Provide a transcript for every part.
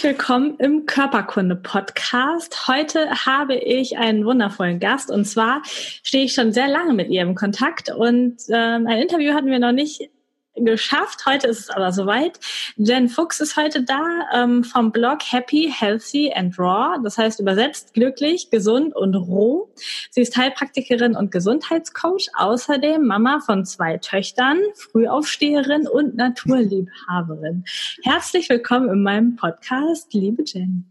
Herzlich willkommen im Körperkunde-Podcast. Heute habe ich einen wundervollen Gast und zwar stehe ich schon sehr lange mit ihr im Kontakt und ähm, ein Interview hatten wir noch nicht geschafft. Heute ist es aber soweit. Jen Fuchs ist heute da ähm, vom Blog Happy, Healthy and Raw. Das heißt übersetzt glücklich, gesund und roh. Sie ist Heilpraktikerin und Gesundheitscoach. Außerdem Mama von zwei Töchtern, Frühaufsteherin und Naturliebhaberin. Herzlich willkommen in meinem Podcast, liebe Jen.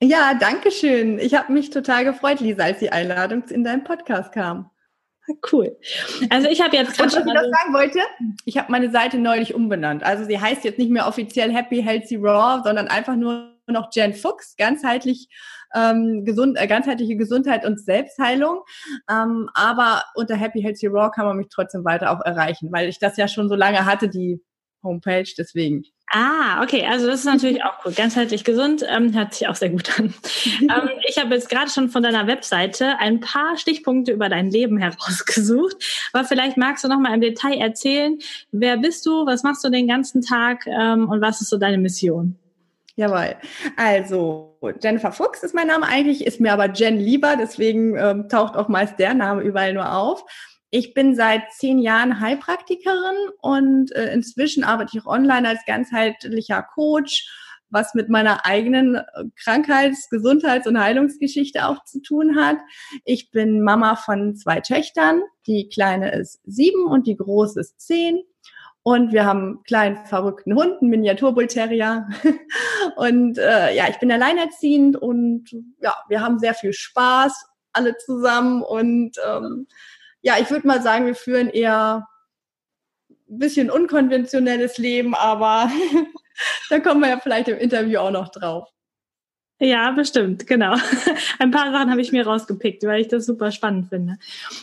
Ja, danke schön. Ich habe mich total gefreut, Lisa, als die Einladung in deinem Podcast kam. Cool. Also ich habe jetzt gerade. Was ich noch sagen wollte, ich habe meine Seite neulich umbenannt. Also sie heißt jetzt nicht mehr offiziell Happy Healthy Raw, sondern einfach nur noch Jen Fuchs, ganzheitlich ähm, gesund, äh, ganzheitliche Gesundheit und Selbstheilung. Ähm, aber unter Happy Healthy Raw kann man mich trotzdem weiter auch erreichen, weil ich das ja schon so lange hatte, die Homepage. Deswegen. Ah, okay, also das ist natürlich auch cool. Ganzheitlich gesund, ähm, hört sich auch sehr gut an. ähm, ich habe jetzt gerade schon von deiner Webseite ein paar Stichpunkte über dein Leben herausgesucht, aber vielleicht magst du noch mal im Detail erzählen, wer bist du, was machst du den ganzen Tag ähm, und was ist so deine Mission? Jawohl. Also, Jennifer Fuchs ist mein Name eigentlich, ist mir aber Jen lieber, deswegen ähm, taucht auch meist der Name überall nur auf. Ich bin seit zehn Jahren Heilpraktikerin und äh, inzwischen arbeite ich auch online als ganzheitlicher Coach, was mit meiner eigenen äh, Krankheits-, Gesundheits- und Heilungsgeschichte auch zu tun hat. Ich bin Mama von zwei Töchtern. Die kleine ist sieben und die große ist zehn. Und wir haben einen kleinen verrückten Hund, einen Miniaturbullterrier. und äh, ja, ich bin alleinerziehend und ja, wir haben sehr viel Spaß alle zusammen und ähm, ja, ich würde mal sagen, wir führen eher ein bisschen unkonventionelles Leben, aber da kommen wir ja vielleicht im Interview auch noch drauf. Ja, bestimmt, genau. Ein paar Sachen habe ich mir rausgepickt, weil ich das super spannend finde.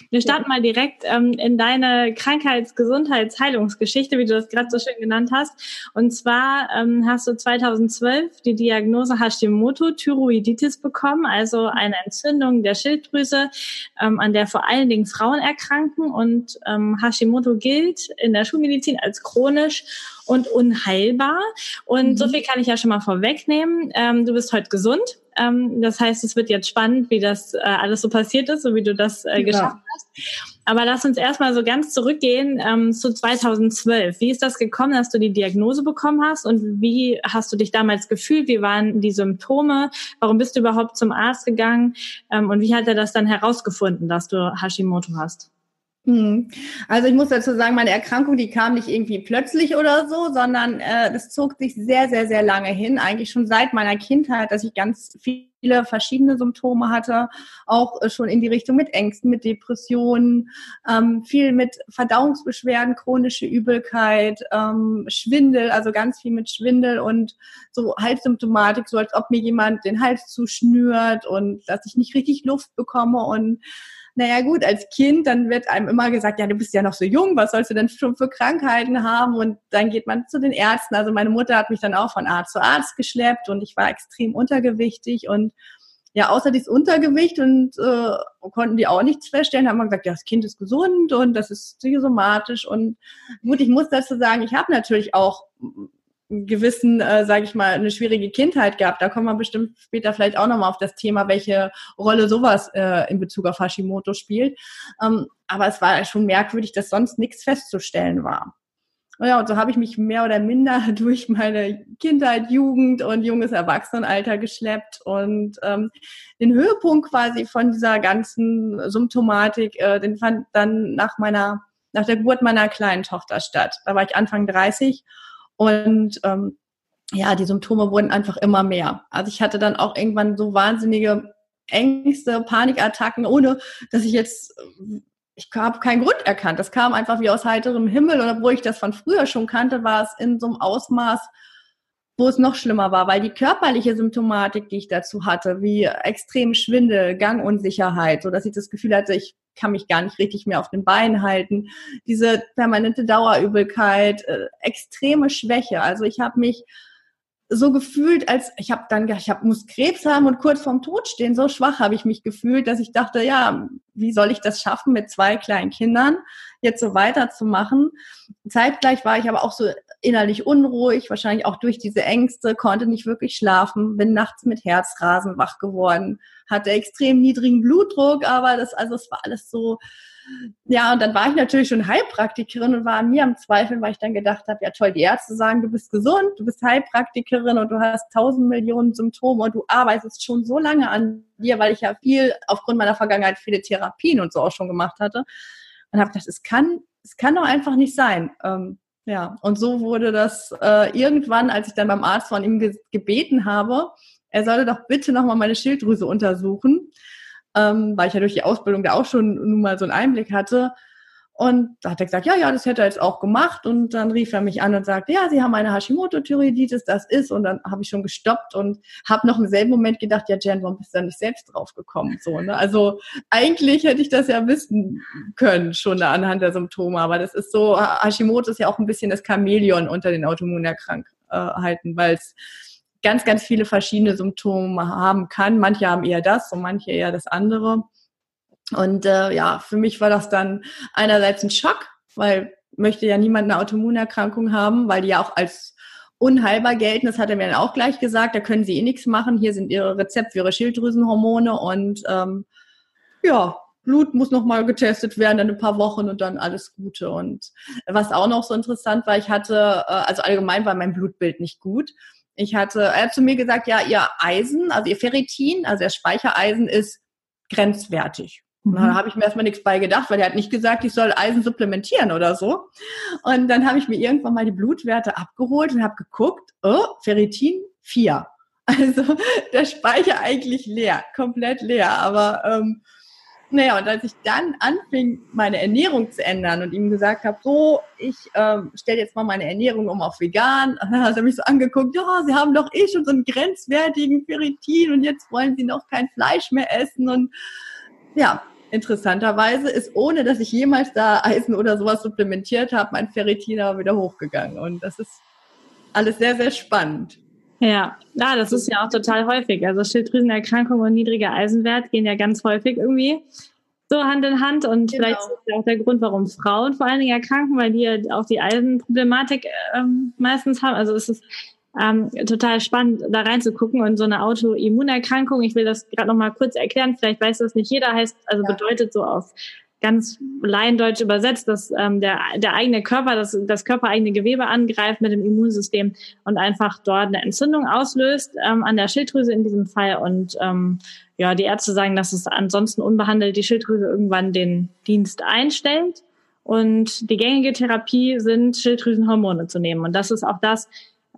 Wir starten mal direkt ähm, in deine Krankheits-, Gesundheits-, Heilungsgeschichte, wie du das gerade so schön genannt hast. Und zwar ähm, hast du 2012 die Diagnose Hashimoto-Thyroiditis bekommen, also eine Entzündung der Schilddrüse, ähm, an der vor allen Dingen Frauen erkranken. Und ähm, Hashimoto gilt in der Schulmedizin als chronisch und unheilbar. Und mhm. so viel kann ich ja schon mal vorwegnehmen. Ähm, du bist heute gesund. Ähm, das heißt, es wird jetzt spannend, wie das äh, alles so passiert ist, so wie du das äh, geschafft ja. hast. Aber lass uns erstmal so ganz zurückgehen ähm, zu 2012. Wie ist das gekommen, dass du die Diagnose bekommen hast und wie hast du dich damals gefühlt? Wie waren die Symptome? Warum bist du überhaupt zum Arzt gegangen? Ähm, und wie hat er das dann herausgefunden, dass du Hashimoto hast? Hm. Also ich muss dazu sagen, meine Erkrankung, die kam nicht irgendwie plötzlich oder so, sondern äh, das zog sich sehr, sehr, sehr lange hin. Eigentlich schon seit meiner Kindheit, dass ich ganz viele verschiedene Symptome hatte, auch äh, schon in die Richtung mit Ängsten, mit Depressionen, ähm, viel mit Verdauungsbeschwerden, chronische Übelkeit, ähm, Schwindel, also ganz viel mit Schwindel und so Halssymptomatik, so als ob mir jemand den Hals zuschnürt und dass ich nicht richtig Luft bekomme und naja gut, als Kind, dann wird einem immer gesagt, ja, du bist ja noch so jung, was sollst du denn schon für Krankheiten haben? Und dann geht man zu den Ärzten. Also meine Mutter hat mich dann auch von Arzt zu Arzt geschleppt und ich war extrem untergewichtig und ja, außer dieses Untergewicht und äh, konnten die auch nichts feststellen, haben wir gesagt, ja, das Kind ist gesund und das ist psychosomatisch und gut, ich muss dazu sagen, ich habe natürlich auch gewissen, äh, sage ich mal, eine schwierige Kindheit gehabt. Da kommen wir bestimmt später vielleicht auch nochmal auf das Thema, welche Rolle sowas äh, in Bezug auf Hashimoto spielt. Ähm, aber es war schon merkwürdig, dass sonst nichts festzustellen war. Ja, und so habe ich mich mehr oder minder durch meine Kindheit, Jugend und junges Erwachsenenalter geschleppt und ähm, den Höhepunkt quasi von dieser ganzen Symptomatik, äh, den fand dann nach meiner, nach der Geburt meiner kleinen Tochter statt. Da war ich Anfang 30 und ähm, ja, die Symptome wurden einfach immer mehr. Also ich hatte dann auch irgendwann so wahnsinnige Ängste, Panikattacken, ohne dass ich jetzt, ich habe keinen Grund erkannt. Das kam einfach wie aus heiterem Himmel. Und obwohl ich das von früher schon kannte, war es in so einem Ausmaß wo es noch schlimmer war, weil die körperliche Symptomatik, die ich dazu hatte, wie extrem Schwindel, Gangunsicherheit, so dass ich das Gefühl hatte, ich kann mich gar nicht richtig mehr auf den Beinen halten, diese permanente Dauerübelkeit, äh, extreme Schwäche. Also ich habe mich so gefühlt, als ich habe dann ich hab, muss Krebs haben und kurz vorm Tod stehen. So schwach habe ich mich gefühlt, dass ich dachte, ja, wie soll ich das schaffen, mit zwei kleinen Kindern jetzt so weiterzumachen? Zeitgleich war ich aber auch so innerlich unruhig, wahrscheinlich auch durch diese Ängste, konnte nicht wirklich schlafen, bin nachts mit Herzrasen wach geworden, hatte extrem niedrigen Blutdruck, aber das, also es war alles so, ja, und dann war ich natürlich schon Heilpraktikerin und war an mir am Zweifeln, weil ich dann gedacht habe, ja toll, die Ärzte sagen, du bist gesund, du bist Heilpraktikerin und du hast tausend Millionen Symptome und du arbeitest schon so lange an dir, weil ich ja viel aufgrund meiner Vergangenheit viele Therapien und so auch schon gemacht hatte. Und habe gedacht, es kann, es kann doch einfach nicht sein. Ähm, ja, und so wurde das äh, irgendwann, als ich dann beim Arzt von ihm ge gebeten habe, er solle doch bitte nochmal meine Schilddrüse untersuchen ähm, weil ich ja durch die Ausbildung da auch schon nun mal so einen Einblick hatte. Und da hat er gesagt, ja, ja, das hätte er jetzt auch gemacht. Und dann rief er mich an und sagte, ja, Sie haben eine Hashimoto-Thyreoiditis, das ist. Und dann habe ich schon gestoppt und habe noch im selben Moment gedacht, ja, Jen, warum bist du da nicht selbst drauf gekommen? So, ne? Also eigentlich hätte ich das ja wissen können, schon anhand der Symptome. Aber das ist so, Hashimoto ist ja auch ein bisschen das Chamäleon unter den Autoimmunerkrankheiten, weil es ganz, ganz viele verschiedene Symptome haben kann. Manche haben eher das und manche eher das andere. Und äh, ja, für mich war das dann einerseits ein Schock, weil möchte ja niemand eine Autoimmunerkrankung haben, weil die ja auch als unheilbar gelten. Das hat er mir dann auch gleich gesagt. Da können sie eh nichts machen. Hier sind ihre Rezepte für ihre Schilddrüsenhormone und ähm, ja, Blut muss nochmal getestet werden in ein paar Wochen und dann alles Gute. Und was auch noch so interessant war, ich hatte, äh, also allgemein war mein Blutbild nicht gut. Ich hatte, er hat zu mir gesagt, ja, ihr Eisen, also ihr Ferritin, also das Speichereisen ist grenzwertig. Mhm. Da habe ich mir erstmal nichts bei gedacht, weil er hat nicht gesagt, ich soll Eisen supplementieren oder so. Und dann habe ich mir irgendwann mal die Blutwerte abgeholt und habe geguckt, oh, Ferritin 4. Also der Speicher eigentlich leer, komplett leer. Aber ähm, naja, und als ich dann anfing, meine Ernährung zu ändern und ihm gesagt habe, so, ich ähm, stelle jetzt mal meine Ernährung um auf vegan, dann hat er mich so angeguckt, ja, Sie haben doch eh schon so einen grenzwertigen Ferritin und jetzt wollen Sie noch kein Fleisch mehr essen und ja, interessanterweise ist, ohne dass ich jemals da Eisen oder sowas supplementiert habe, mein Ferritin aber wieder hochgegangen und das ist alles sehr, sehr spannend. Ja, ja, das ist ja auch total häufig. Also Schilddrüsenerkrankung und niedriger Eisenwert gehen ja ganz häufig irgendwie so Hand in Hand und genau. vielleicht ist das auch der Grund, warum Frauen vor allen Dingen erkranken, weil die ja auch die Eisenproblematik ähm, meistens haben. Also es ist ähm, total spannend, da reinzugucken und so eine Autoimmunerkrankung. Ich will das gerade noch mal kurz erklären. Vielleicht weiß das nicht jeder. Heißt also ja. bedeutet so auf ganz laiendeutsch übersetzt, dass ähm, der, der eigene Körper, das, das körpereigene Gewebe angreift mit dem Immunsystem und einfach dort eine Entzündung auslöst ähm, an der Schilddrüse in diesem Fall. Und ähm, ja, die Ärzte sagen, dass es ansonsten unbehandelt die Schilddrüse irgendwann den Dienst einstellt. Und die gängige Therapie sind Schilddrüsenhormone zu nehmen. Und das ist auch das,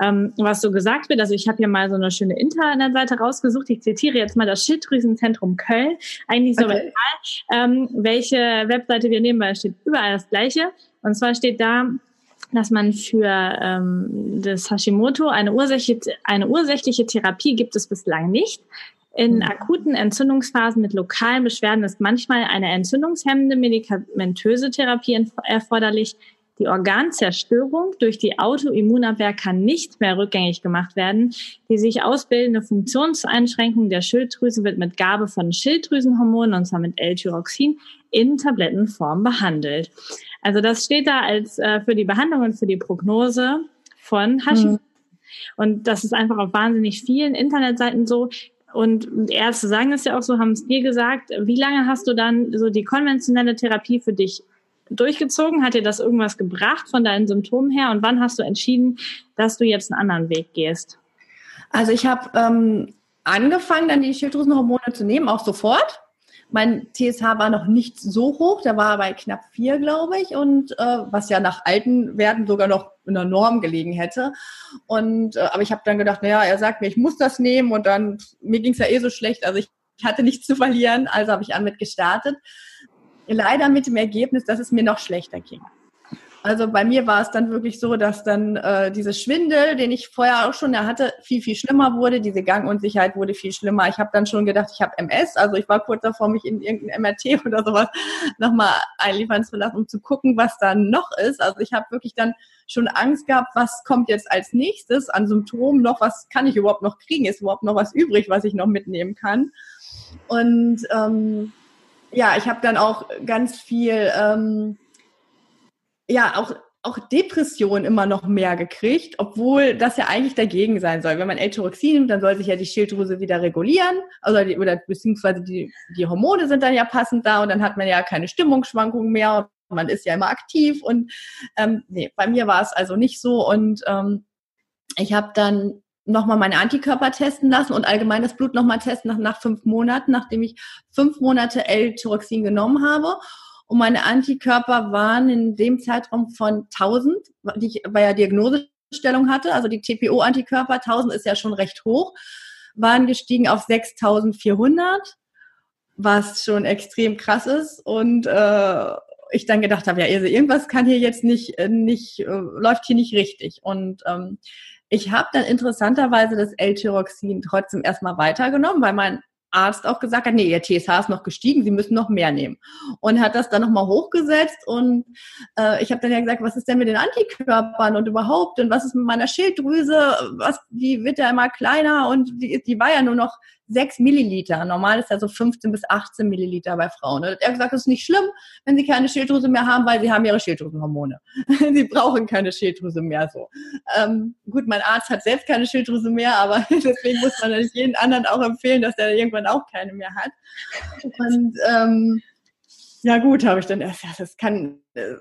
ähm, was so gesagt wird. Also ich habe hier mal so eine schöne Internetseite rausgesucht. Ich zitiere jetzt mal das Schilddrüsenzentrum Köln. Eigentlich so okay. ähm, welche Webseite wir nehmen, weil es steht überall das Gleiche. Und zwar steht da, dass man für ähm, das Hashimoto eine ursächliche, eine ursächliche Therapie gibt es bislang nicht. In mhm. akuten Entzündungsphasen mit lokalen Beschwerden ist manchmal eine entzündungshemmende medikamentöse Therapie erforderlich. Die Organzerstörung durch die Autoimmunabwehr kann nicht mehr rückgängig gemacht werden. Die sich ausbildende Funktionseinschränkung der Schilddrüse wird mit Gabe von Schilddrüsenhormonen, und zwar mit L-Tyroxin, in Tablettenform behandelt. Also das steht da als äh, für die Behandlung und für die Prognose von Hashimoto. Mhm. Und das ist einfach auf wahnsinnig vielen Internetseiten so. Und Ärzte sagen es ja auch so, haben es dir gesagt. Wie lange hast du dann so die konventionelle Therapie für dich durchgezogen? Hat dir das irgendwas gebracht von deinen Symptomen her? Und wann hast du entschieden, dass du jetzt einen anderen Weg gehst? Also ich habe ähm, angefangen, dann die Schilddrüsenhormone zu nehmen, auch sofort. Mein TSH war noch nicht so hoch, der war bei knapp vier, glaube ich, und äh, was ja nach alten Werten sogar noch in der Norm gelegen hätte. Und äh, aber ich habe dann gedacht, naja, er sagt mir, ich muss das nehmen und dann mir ging es ja eh so schlecht, also ich, hatte nichts zu verlieren, also habe ich an mit gestartet leider mit dem Ergebnis, dass es mir noch schlechter ging. Also bei mir war es dann wirklich so, dass dann äh, diese Schwindel, den ich vorher auch schon hatte, viel, viel schlimmer wurde. Diese Gangunsicherheit wurde viel schlimmer. Ich habe dann schon gedacht, ich habe MS. Also ich war kurz davor, mich in irgendein MRT oder sowas nochmal einliefern zu lassen, um zu gucken, was da noch ist. Also ich habe wirklich dann schon Angst gehabt, was kommt jetzt als nächstes an Symptomen noch, was kann ich überhaupt noch kriegen? Ist überhaupt noch was übrig, was ich noch mitnehmen kann? Und ähm, ja, ich habe dann auch ganz viel... Ähm, ja auch auch Depression immer noch mehr gekriegt, obwohl das ja eigentlich dagegen sein soll. Wenn man L-Tyroxin nimmt, dann soll sich ja die Schilddrüse wieder regulieren, also die, oder beziehungsweise die, die Hormone sind dann ja passend da und dann hat man ja keine Stimmungsschwankungen mehr. Man ist ja immer aktiv und ähm, nee, bei mir war es also nicht so und ähm, ich habe dann nochmal meine Antikörper testen lassen und allgemein das Blut nochmal testen nach, nach fünf Monaten, nachdem ich fünf Monate L-Tyroxin genommen habe. Und meine Antikörper waren in dem Zeitraum von 1000, die ich bei der Diagnosestellung hatte, also die TPO-Antikörper, 1000 ist ja schon recht hoch, waren gestiegen auf 6400, was schon extrem krass ist. Und äh, ich dann gedacht habe, ja, also irgendwas kann hier jetzt nicht, äh, nicht äh, läuft hier nicht richtig. Und ähm, ich habe dann interessanterweise das L-Tyroxin trotzdem erstmal weitergenommen, weil mein Arzt auch gesagt hat, nee, ihr TSH ist noch gestiegen, Sie müssen noch mehr nehmen. Und hat das dann nochmal hochgesetzt und äh, ich habe dann ja gesagt, was ist denn mit den Antikörpern und überhaupt und was ist mit meiner Schilddrüse, was, die wird ja immer kleiner und die, die war ja nur noch 6 Milliliter. Normal ist ja so 15 bis 18 Milliliter bei Frauen. Und er hat gesagt, das ist nicht schlimm, wenn sie keine Schilddrüse mehr haben, weil sie haben ihre Schilddrüsenhormone. sie brauchen keine Schilddrüse mehr so. Ähm, gut, mein Arzt hat selbst keine Schilddrüse mehr, aber deswegen muss man natürlich jeden anderen auch empfehlen, dass der irgendwann auch keine mehr hat. Und ähm, ja gut, habe ich dann erst, ja, das kann, äh,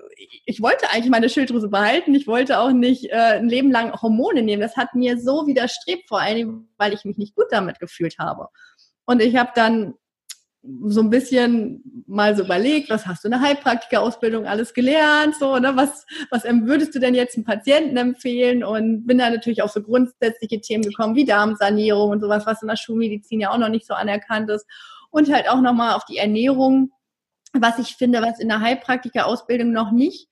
ich wollte eigentlich meine Schilddrüse behalten, ich wollte auch nicht äh, ein Leben lang Hormone nehmen. Das hat mir so widerstrebt, vor allem, weil ich mich nicht gut damit gefühlt habe. Und ich habe dann so ein bisschen mal so überlegt, was hast du in der Heilpraktika-Ausbildung alles gelernt, so, ne, was, was würdest du denn jetzt einem Patienten empfehlen? Und bin da natürlich auf so grundsätzliche Themen gekommen, wie Darmsanierung und sowas, was in der Schulmedizin ja auch noch nicht so anerkannt ist. Und halt auch nochmal auf die Ernährung was ich finde, was in der Heilpraktiker-Ausbildung noch nicht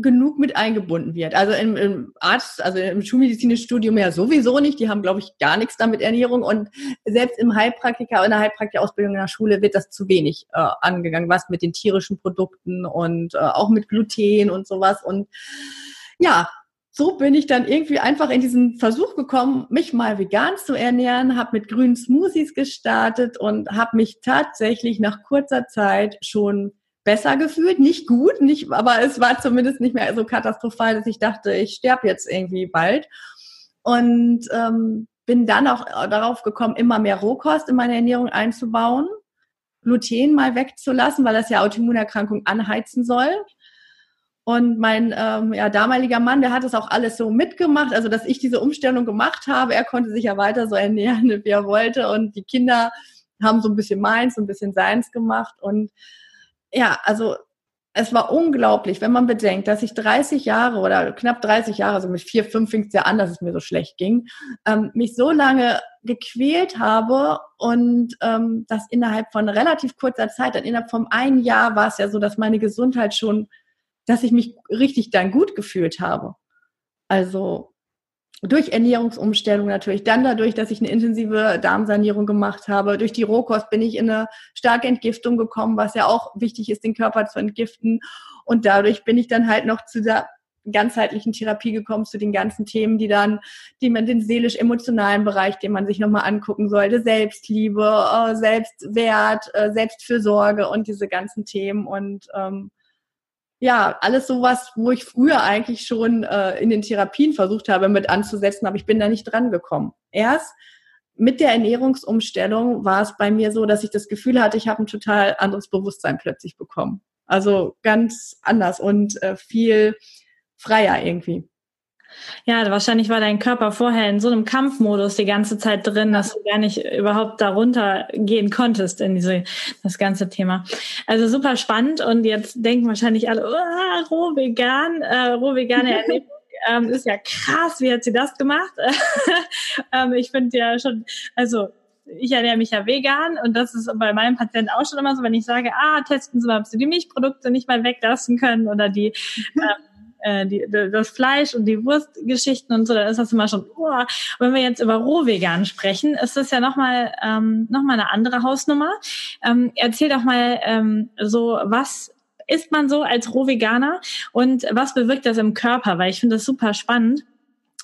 genug mit eingebunden wird. Also im, im Arzt, also im schulmedizinischen Studium ja sowieso nicht. Die haben, glaube ich, gar nichts damit Ernährung. Und selbst im Heilpraktiker, in der Heilpraktikerausbildung in der Schule wird das zu wenig äh, angegangen, was mit den tierischen Produkten und äh, auch mit Gluten und sowas. Und ja, so bin ich dann irgendwie einfach in diesen Versuch gekommen, mich mal vegan zu ernähren, habe mit grünen Smoothies gestartet und habe mich tatsächlich nach kurzer Zeit schon besser gefühlt. Nicht gut, nicht, aber es war zumindest nicht mehr so katastrophal, dass ich dachte, ich sterbe jetzt irgendwie bald. Und ähm, bin dann auch darauf gekommen, immer mehr Rohkost in meine Ernährung einzubauen, Gluten mal wegzulassen, weil das ja Autoimmunerkrankungen anheizen soll. Und mein ähm, ja, damaliger Mann, der hat das auch alles so mitgemacht, also dass ich diese Umstellung gemacht habe. Er konnte sich ja weiter so ernähren, wie er wollte. Und die Kinder haben so ein bisschen meins, ein bisschen seins gemacht. Und ja, also es war unglaublich, wenn man bedenkt, dass ich 30 Jahre oder knapp 30 Jahre, also mit vier, fünf fing es ja an, dass es mir so schlecht ging, ähm, mich so lange gequält habe und ähm, das innerhalb von relativ kurzer Zeit, dann innerhalb von einem Jahr war es ja so, dass meine Gesundheit schon dass ich mich richtig dann gut gefühlt habe. Also durch Ernährungsumstellung natürlich, dann dadurch, dass ich eine intensive Darmsanierung gemacht habe. Durch die Rohkost bin ich in eine starke Entgiftung gekommen, was ja auch wichtig ist, den Körper zu entgiften. Und dadurch bin ich dann halt noch zu der ganzheitlichen Therapie gekommen, zu den ganzen Themen, die dann, die man den seelisch-emotionalen Bereich, den man sich nochmal angucken sollte, Selbstliebe, äh, Selbstwert, äh, Selbstfürsorge und diese ganzen Themen. Und ähm, ja, alles sowas, wo ich früher eigentlich schon äh, in den Therapien versucht habe, mit anzusetzen, aber ich bin da nicht dran gekommen. Erst mit der Ernährungsumstellung war es bei mir so, dass ich das Gefühl hatte, ich habe ein total anderes Bewusstsein plötzlich bekommen. Also ganz anders und äh, viel freier irgendwie. Ja, wahrscheinlich war dein Körper vorher in so einem Kampfmodus die ganze Zeit drin, dass du gar nicht überhaupt darunter gehen konntest in diese, das ganze Thema. Also super spannend und jetzt denken wahrscheinlich alle, oh, roh vegan, äh, roh vegane Ernährung. Ähm, ist ja krass, wie hat sie das gemacht? ähm, ich finde ja schon, also ich ernähre mich ja vegan und das ist bei meinen Patienten auch schon immer so, wenn ich sage, ah, testen Sie mal, ob Sie die Milchprodukte nicht mal weglassen können oder die ähm, äh, die, das Fleisch und die Wurstgeschichten und so, dann ist das immer schon, oh. Wenn wir jetzt über Rohvegan sprechen, ist das ja nochmal ähm, noch mal eine andere Hausnummer. Ähm, erzähl doch mal ähm, so, was isst man so als Rohveganer und was bewirkt das im Körper? Weil ich finde das super spannend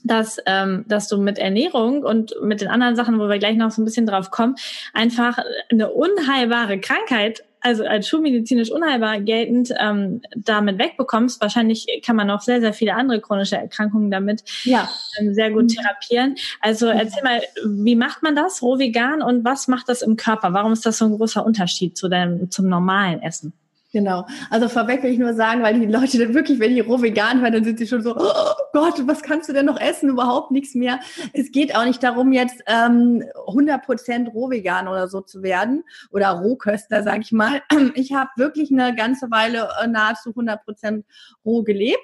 dass, ähm, dass du mit Ernährung und mit den anderen Sachen, wo wir gleich noch so ein bisschen drauf kommen, einfach eine unheilbare Krankheit, also als schulmedizinisch unheilbar geltend, ähm, damit wegbekommst. Wahrscheinlich kann man auch sehr, sehr viele andere chronische Erkrankungen damit ja. ähm, sehr gut mhm. therapieren. Also erzähl mal, wie macht man das, roh vegan und was macht das im Körper? Warum ist das so ein großer Unterschied zu deinem, zum normalen Essen? Genau. Also vorweg will ich nur sagen, weil die Leute dann wirklich, wenn die roh vegan hören, dann sind sie schon so, oh Gott, was kannst du denn noch essen? Überhaupt nichts mehr. Es geht auch nicht darum, jetzt ähm, 100% roh vegan oder so zu werden oder Rohköster, sag ich mal. Ich habe wirklich eine ganze Weile äh, nahezu 100% roh gelebt.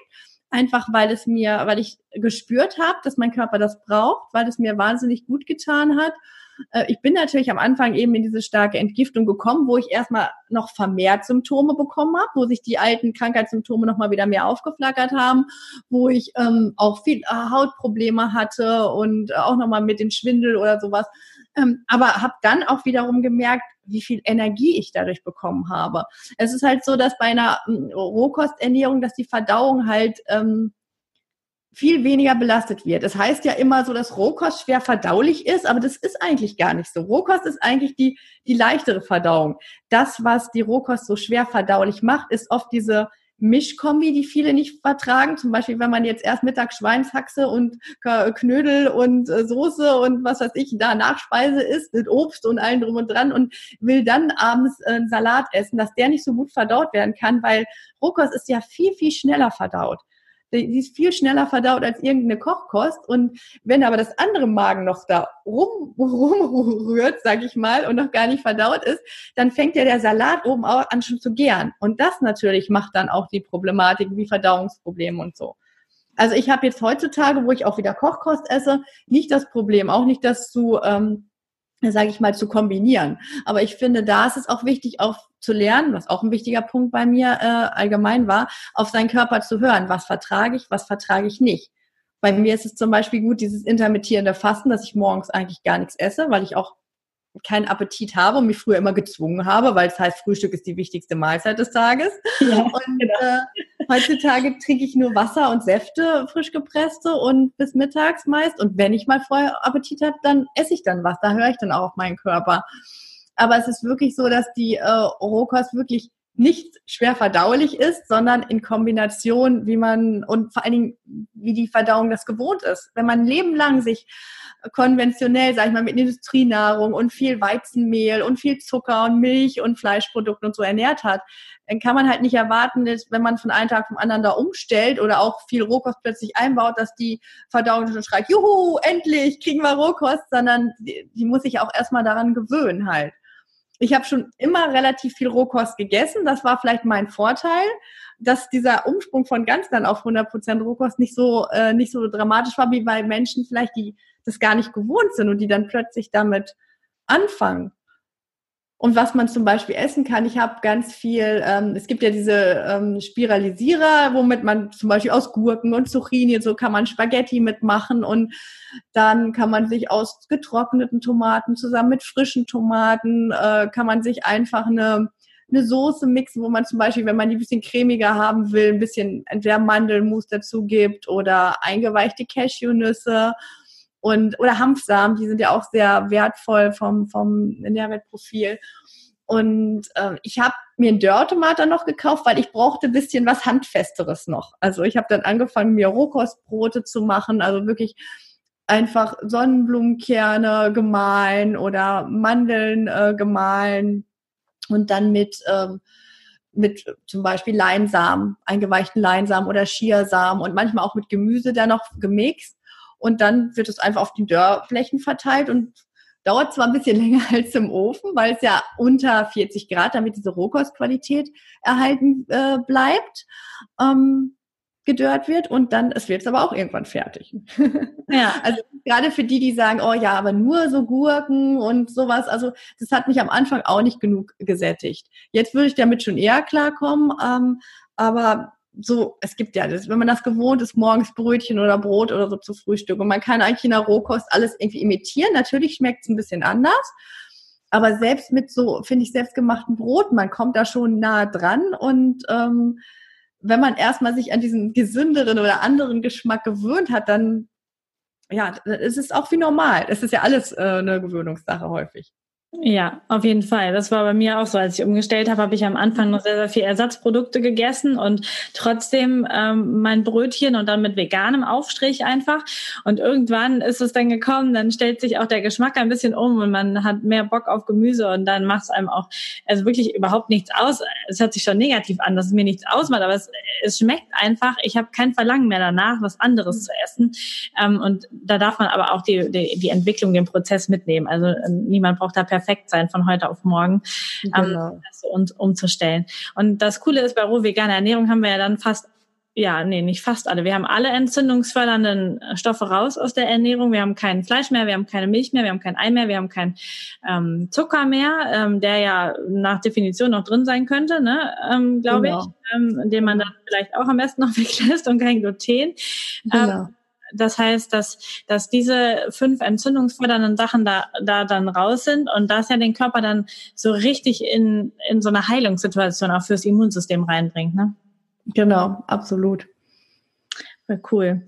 Einfach weil es mir, weil ich gespürt habe, dass mein Körper das braucht, weil es mir wahnsinnig gut getan hat äh, ich bin natürlich am Anfang eben in diese starke Entgiftung gekommen, wo ich erstmal noch vermehrt Symptome bekommen habe, wo sich die alten Krankheitssymptome nochmal wieder mehr aufgeflackert haben, wo ich ähm, auch viel äh, Hautprobleme hatte und auch nochmal mit dem Schwindel oder sowas. Ähm, aber habe dann auch wiederum gemerkt, wie viel Energie ich dadurch bekommen habe. Es ist halt so, dass bei einer ähm, Rohkosternährung, dass die Verdauung halt ähm, viel weniger belastet wird. Das heißt ja immer so, dass Rohkost schwer verdaulich ist, aber das ist eigentlich gar nicht so. Rohkost ist eigentlich die, die leichtere Verdauung. Das, was die Rohkost so schwer verdaulich macht, ist oft diese Mischkombi, die viele nicht vertragen. Zum Beispiel, wenn man jetzt erst Mittag Schweinshaxe und Knödel und äh, Soße und was weiß ich, da Nachspeise isst mit Obst und allem drum und dran und will dann abends äh, einen Salat essen, dass der nicht so gut verdaut werden kann, weil Rohkost ist ja viel, viel schneller verdaut die ist viel schneller verdaut als irgendeine Kochkost. Und wenn aber das andere Magen noch da rum, rumrührt, sag ich mal, und noch gar nicht verdaut ist, dann fängt ja der Salat oben auch an schon zu gären. Und das natürlich macht dann auch die Problematik wie Verdauungsprobleme und so. Also ich habe jetzt heutzutage, wo ich auch wieder Kochkost esse, nicht das Problem, auch nicht das zu ähm, sage ich mal, zu kombinieren. Aber ich finde, da ist es auch wichtig, auch zu lernen, was auch ein wichtiger Punkt bei mir äh, allgemein war, auf seinen Körper zu hören. Was vertrage ich, was vertrage ich nicht. Bei mir ist es zum Beispiel gut, dieses intermittierende Fasten, dass ich morgens eigentlich gar nichts esse, weil ich auch keinen Appetit habe und mich früher immer gezwungen habe, weil es heißt, Frühstück ist die wichtigste Mahlzeit des Tages. Ja, und genau. äh, heutzutage trinke ich nur Wasser und Säfte, frisch gepresste und bis mittags meist. Und wenn ich mal vorher Appetit habe, dann esse ich dann was. Da höre ich dann auch auf meinen Körper. Aber es ist wirklich so, dass die äh, Rohkost wirklich nicht schwer verdaulich ist, sondern in Kombination, wie man und vor allen Dingen, wie die Verdauung das gewohnt ist. Wenn man ein Leben lang sich konventionell, sag ich mal, mit Industrienahrung und viel Weizenmehl und viel Zucker und Milch und Fleischprodukten und so ernährt hat, dann kann man halt nicht erwarten, dass, wenn man von einem Tag vom anderen da umstellt oder auch viel Rohkost plötzlich einbaut, dass die Verdauung schon schreit, juhu, endlich kriegen wir Rohkost, sondern die, die muss sich auch erstmal daran gewöhnen halt. Ich habe schon immer relativ viel Rohkost gegessen. Das war vielleicht mein Vorteil, dass dieser Umsprung von ganz dann auf 100% Rohkost nicht so, äh, nicht so dramatisch war wie bei Menschen vielleicht, die das gar nicht gewohnt sind und die dann plötzlich damit anfangen. Und was man zum Beispiel essen kann, ich habe ganz viel, ähm, es gibt ja diese ähm, Spiralisierer, womit man zum Beispiel aus Gurken und Zucchini, so kann man Spaghetti mitmachen und dann kann man sich aus getrockneten Tomaten zusammen mit frischen Tomaten, äh, kann man sich einfach eine, eine Soße mixen, wo man zum Beispiel, wenn man die ein bisschen cremiger haben will, ein bisschen entweder Mandelmus dazu gibt oder eingeweichte Cashewnüsse und oder Hanfsamen, die sind ja auch sehr wertvoll vom, vom Nährwertprofil. Und äh, ich habe mir einen Dörrtomat dann noch gekauft, weil ich brauchte ein bisschen was Handfesteres noch. Also ich habe dann angefangen, mir Rohkostbrote zu machen, also wirklich einfach Sonnenblumenkerne gemahlen oder Mandeln äh, gemahlen und dann mit ähm, mit zum Beispiel Leinsamen, eingeweichten Leinsamen oder Chiasamen und manchmal auch mit Gemüse da noch gemixt und dann wird es einfach auf die Dörrflächen verteilt und dauert zwar ein bisschen länger als im Ofen, weil es ja unter 40 Grad, damit diese Rohkostqualität erhalten äh, bleibt, ähm, gedörrt wird und dann, es wird aber auch irgendwann fertig. Ja. Also gerade für die, die sagen, oh ja, aber nur so Gurken und sowas, also das hat mich am Anfang auch nicht genug gesättigt. Jetzt würde ich damit schon eher klarkommen, ähm, aber so, es gibt ja das, wenn man das gewohnt ist, morgens Brötchen oder Brot oder so zu Frühstück und man kann eigentlich in der Rohkost alles irgendwie imitieren. Natürlich schmeckt es ein bisschen anders, aber selbst mit so, finde ich, selbstgemachten Brot, man kommt da schon nah dran und ähm, wenn man erstmal sich an diesen gesünderen oder anderen Geschmack gewöhnt hat, dann ja, es ist auch wie normal. Es ist ja alles äh, eine Gewöhnungssache häufig. Ja, auf jeden Fall. Das war bei mir auch so. Als ich umgestellt habe, habe ich am Anfang noch sehr, sehr viel Ersatzprodukte gegessen und trotzdem ähm, mein Brötchen und dann mit veganem Aufstrich einfach. Und irgendwann ist es dann gekommen, dann stellt sich auch der Geschmack ein bisschen um und man hat mehr Bock auf Gemüse und dann macht es einem auch also wirklich überhaupt nichts aus. Es hört sich schon negativ an, dass es mir nichts ausmacht, aber es, es schmeckt einfach. Ich habe kein Verlangen mehr danach, was anderes zu essen. Ähm, und da darf man aber auch die, die, die Entwicklung, den Prozess mitnehmen. Also äh, niemand braucht da perfekt perfekt sein von heute auf morgen, ähm, genau. ähm, das uns umzustellen. Und das Coole ist, bei roh veganer Ernährung haben wir ja dann fast ja, nee, nicht fast alle. Wir haben alle entzündungsfördernden Stoffe raus aus der Ernährung. Wir haben kein Fleisch mehr, wir haben keine Milch mehr, wir haben kein Ei mehr, wir haben kein ähm, Zucker mehr, ähm, der ja nach Definition noch drin sein könnte, ne, ähm, glaube genau. ich, ähm, den man dann vielleicht auch am besten noch weglässt und kein Gluten. Genau. Das heißt, dass, dass diese fünf entzündungsfördernden Sachen da, da dann raus sind und das ja den Körper dann so richtig in, in so eine Heilungssituation auch fürs Immunsystem reinbringt. Ne? Genau, absolut. Cool.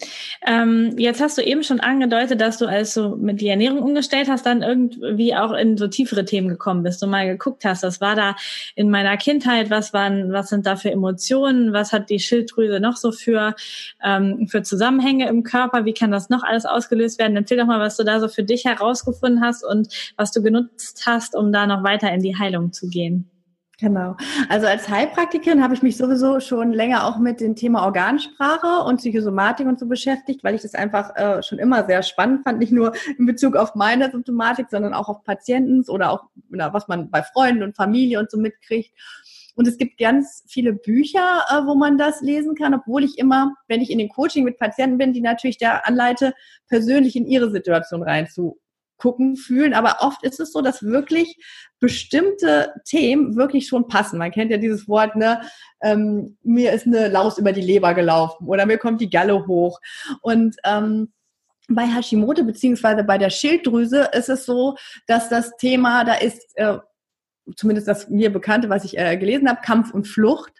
Ähm, jetzt hast du eben schon angedeutet, dass du, als du mit die Ernährung umgestellt hast, dann irgendwie auch in so tiefere Themen gekommen bist und mal geguckt hast, was war da in meiner Kindheit, was waren, was sind da für Emotionen, was hat die Schilddrüse noch so für, ähm, für Zusammenhänge im Körper, wie kann das noch alles ausgelöst werden? Erzähl doch mal, was du da so für dich herausgefunden hast und was du genutzt hast, um da noch weiter in die Heilung zu gehen. Genau. Also als Heilpraktikerin habe ich mich sowieso schon länger auch mit dem Thema Organsprache und Psychosomatik und so beschäftigt, weil ich das einfach äh, schon immer sehr spannend fand, nicht nur in Bezug auf meine Symptomatik, sondern auch auf Patienten oder auch na, was man bei Freunden und Familie und so mitkriegt. Und es gibt ganz viele Bücher, äh, wo man das lesen kann, obwohl ich immer, wenn ich in den Coaching mit Patienten bin, die natürlich der anleite, persönlich in ihre Situation reinzu gucken, fühlen. Aber oft ist es so, dass wirklich bestimmte Themen wirklich schon passen. Man kennt ja dieses Wort, ne, ähm, mir ist eine Laus über die Leber gelaufen oder mir kommt die Galle hoch. Und ähm, bei Hashimoto beziehungsweise bei der Schilddrüse ist es so, dass das Thema, da ist äh, zumindest das mir bekannte, was ich äh, gelesen habe, Kampf und Flucht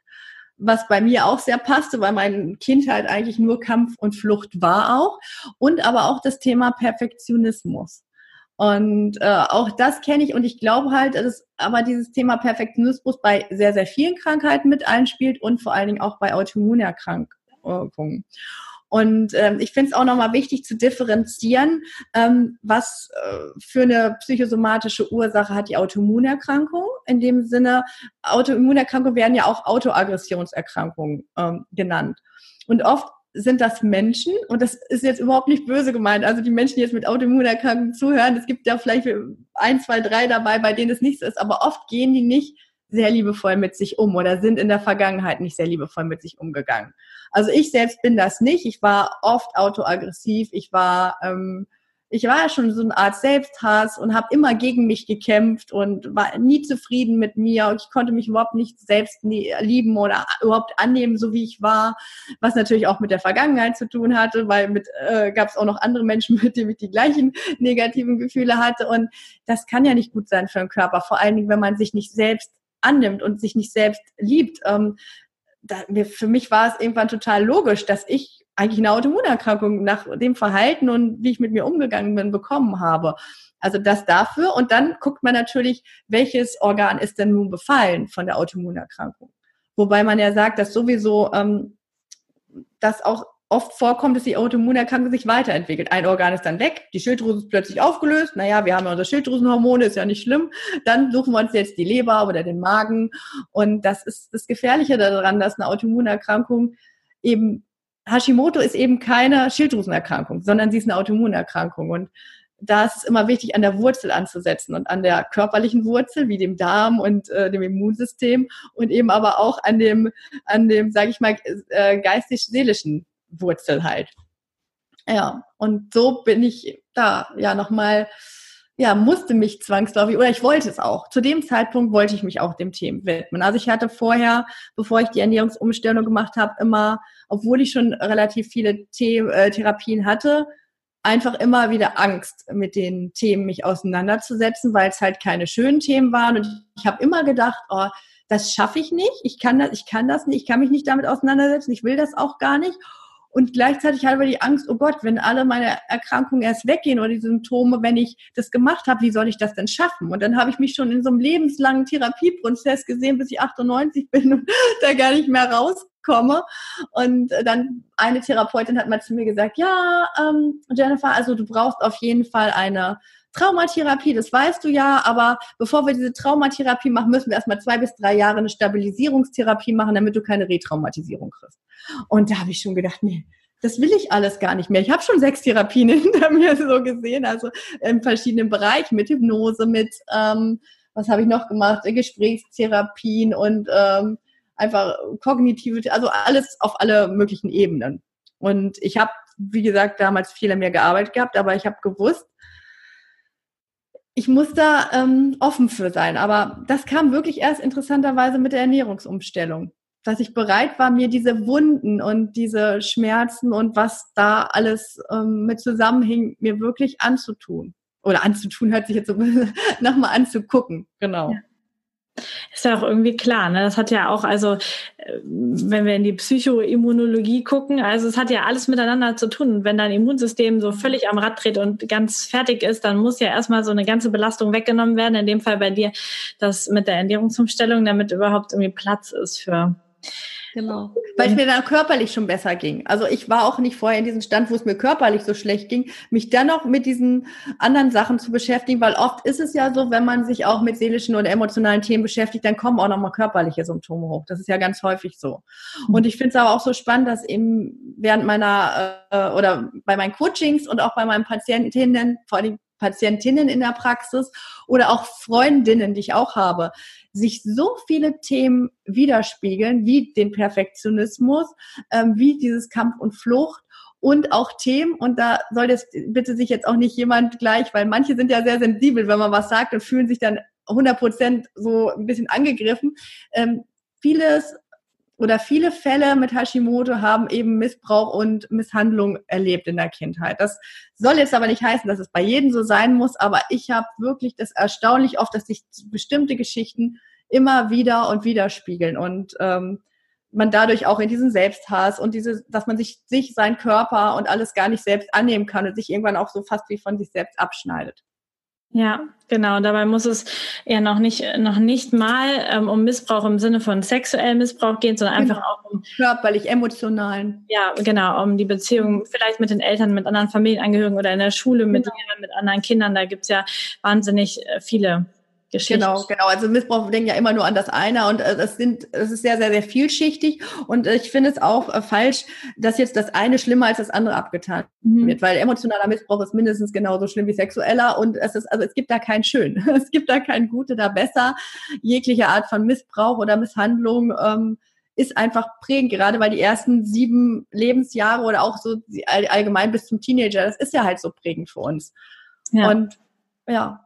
was bei mir auch sehr passte, weil mein Kindheit eigentlich nur Kampf und Flucht war auch. Und aber auch das Thema Perfektionismus. Und äh, auch das kenne ich und ich glaube halt, dass aber dieses Thema Perfektionismus bei sehr, sehr vielen Krankheiten mit einspielt und vor allen Dingen auch bei Autoimmunerkrankungen. Und ähm, ich finde es auch nochmal wichtig zu differenzieren, ähm, was äh, für eine psychosomatische Ursache hat die Autoimmunerkrankung. In dem Sinne, Autoimmunerkrankungen werden ja auch Autoaggressionserkrankungen ähm, genannt. Und oft sind das Menschen und das ist jetzt überhaupt nicht böse gemeint. Also die Menschen, die jetzt mit Autoimmunerkrankungen zuhören, es gibt ja vielleicht ein, zwei, drei dabei, bei denen es nicht so ist, aber oft gehen die nicht sehr liebevoll mit sich um oder sind in der Vergangenheit nicht sehr liebevoll mit sich umgegangen. Also ich selbst bin das nicht. Ich war oft autoaggressiv. Ich war ähm, ich war ja schon so eine Art Selbsthass und habe immer gegen mich gekämpft und war nie zufrieden mit mir. Ich konnte mich überhaupt nicht selbst lieben oder überhaupt annehmen, so wie ich war, was natürlich auch mit der Vergangenheit zu tun hatte, weil mit äh, gab es auch noch andere Menschen, mit denen ich die gleichen negativen Gefühle hatte. Und das kann ja nicht gut sein für den Körper, vor allen Dingen, wenn man sich nicht selbst annimmt und sich nicht selbst liebt. Ähm, da, für mich war es irgendwann total logisch, dass ich eigentlich eine Autoimmunerkrankung nach dem Verhalten und wie ich mit mir umgegangen bin, bekommen habe. Also das dafür. Und dann guckt man natürlich, welches Organ ist denn nun befallen von der Autoimmunerkrankung. Wobei man ja sagt, dass sowieso ähm, das auch oft vorkommt, dass die Autoimmunerkrankung sich weiterentwickelt. Ein Organ ist dann weg, die Schilddrüse ist plötzlich aufgelöst. Naja, wir haben ja unsere Schilddrüsenhormone, ist ja nicht schlimm. Dann suchen wir uns jetzt die Leber oder den Magen. Und das ist das Gefährliche daran, dass eine Autoimmunerkrankung eben Hashimoto ist eben keine Schilddrüsenerkrankung, sondern sie ist eine Autoimmunerkrankung. Und da ist es immer wichtig, an der Wurzel anzusetzen und an der körperlichen Wurzel, wie dem Darm und äh, dem Immunsystem und eben aber auch an dem, an dem, sage ich mal, äh, geistig-seelischen Wurzel halt. Ja, und so bin ich da ja nochmal ja, musste mich zwangsläufig, oder ich wollte es auch. Zu dem Zeitpunkt wollte ich mich auch dem Themen widmen. Also ich hatte vorher, bevor ich die Ernährungsumstellung gemacht habe, immer, obwohl ich schon relativ viele The äh, Therapien hatte, einfach immer wieder Angst, mit den Themen mich auseinanderzusetzen, weil es halt keine schönen Themen waren. Und ich habe immer gedacht, oh, das schaffe ich nicht, ich kann das, ich kann das nicht, ich kann mich nicht damit auseinandersetzen, ich will das auch gar nicht. Und gleichzeitig habe ich die Angst, oh Gott, wenn alle meine Erkrankungen erst weggehen oder die Symptome, wenn ich das gemacht habe, wie soll ich das denn schaffen? Und dann habe ich mich schon in so einem lebenslangen Therapieprozess gesehen, bis ich 98 bin und da gar nicht mehr rauskomme. Und dann eine Therapeutin hat mal zu mir gesagt, ja, ähm, Jennifer, also du brauchst auf jeden Fall eine Traumatherapie, das weißt du ja, aber bevor wir diese Traumatherapie machen, müssen wir erstmal zwei bis drei Jahre eine Stabilisierungstherapie machen, damit du keine Retraumatisierung kriegst. Und da habe ich schon gedacht, nee, das will ich alles gar nicht mehr. Ich habe schon sechs Therapien hinter mir so gesehen, also in verschiedenen Bereichen mit Hypnose, mit, ähm, was habe ich noch gemacht, Gesprächstherapien und ähm, einfach kognitive, also alles auf alle möglichen Ebenen. Und ich habe, wie gesagt, damals viel an mir gearbeitet gehabt, aber ich habe gewusst, ich muss da ähm, offen für sein. Aber das kam wirklich erst interessanterweise mit der Ernährungsumstellung. Dass ich bereit war, mir diese Wunden und diese Schmerzen und was da alles ähm, mit zusammenhing, mir wirklich anzutun. Oder anzutun hört sich jetzt so nochmal anzugucken. Genau. Ja. Ist ja auch irgendwie klar, ne? Das hat ja auch, also äh, wenn wir in die Psychoimmunologie gucken, also es hat ja alles miteinander zu tun. Wenn dein Immunsystem so völlig am Rad dreht und ganz fertig ist, dann muss ja erstmal so eine ganze Belastung weggenommen werden. In dem Fall bei dir das mit der Ernährungsumstellung, damit überhaupt irgendwie Platz ist für Genau. Weil es mir dann körperlich schon besser ging. Also ich war auch nicht vorher in diesem Stand, wo es mir körperlich so schlecht ging, mich dann noch mit diesen anderen Sachen zu beschäftigen, weil oft ist es ja so, wenn man sich auch mit seelischen oder emotionalen Themen beschäftigt, dann kommen auch nochmal körperliche Symptome hoch. Das ist ja ganz häufig so. Mhm. Und ich finde es aber auch so spannend, dass eben während meiner äh, oder bei meinen Coachings und auch bei meinen Patientinnen, vor allem Patientinnen in der Praxis oder auch Freundinnen, die ich auch habe, sich so viele Themen widerspiegeln, wie den Perfektionismus, ähm, wie dieses Kampf und Flucht und auch Themen, und da soll jetzt bitte sich jetzt auch nicht jemand gleich, weil manche sind ja sehr sensibel, wenn man was sagt und fühlen sich dann 100 Prozent so ein bisschen angegriffen. Ähm, vieles oder viele Fälle mit Hashimoto haben eben Missbrauch und Misshandlung erlebt in der Kindheit. Das soll jetzt aber nicht heißen, dass es bei jedem so sein muss, aber ich habe wirklich das erstaunlich oft, dass sich bestimmte Geschichten immer wieder und wieder spiegeln und ähm, man dadurch auch in diesen Selbsthass und diese, dass man sich, sich, sein Körper und alles gar nicht selbst annehmen kann und sich irgendwann auch so fast wie von sich selbst abschneidet. Ja, genau. Dabei muss es ja noch nicht, noch nicht mal ähm, um Missbrauch im Sinne von sexuellem Missbrauch gehen, sondern genau. einfach auch um körperlich, emotionalen. Ja, genau, um die Beziehung vielleicht mit den Eltern, mit anderen Familienangehörigen oder in der Schule mit genau. Lehrern, mit anderen Kindern. Da gibt's ja wahnsinnig äh, viele Geschichte. Genau, genau. Also Missbrauch denken ja immer nur an das eine und äh, das sind, es ist sehr, sehr, sehr vielschichtig und ich finde es auch äh, falsch, dass jetzt das eine schlimmer als das andere abgetan mhm. wird, weil emotionaler Missbrauch ist mindestens genauso schlimm wie sexueller und es ist, also es gibt da kein Schön, es gibt da kein Gute, da besser. Jegliche Art von Missbrauch oder Misshandlung ähm, ist einfach prägend, gerade weil die ersten sieben Lebensjahre oder auch so allgemein bis zum Teenager, das ist ja halt so prägend für uns. Ja. Und ja,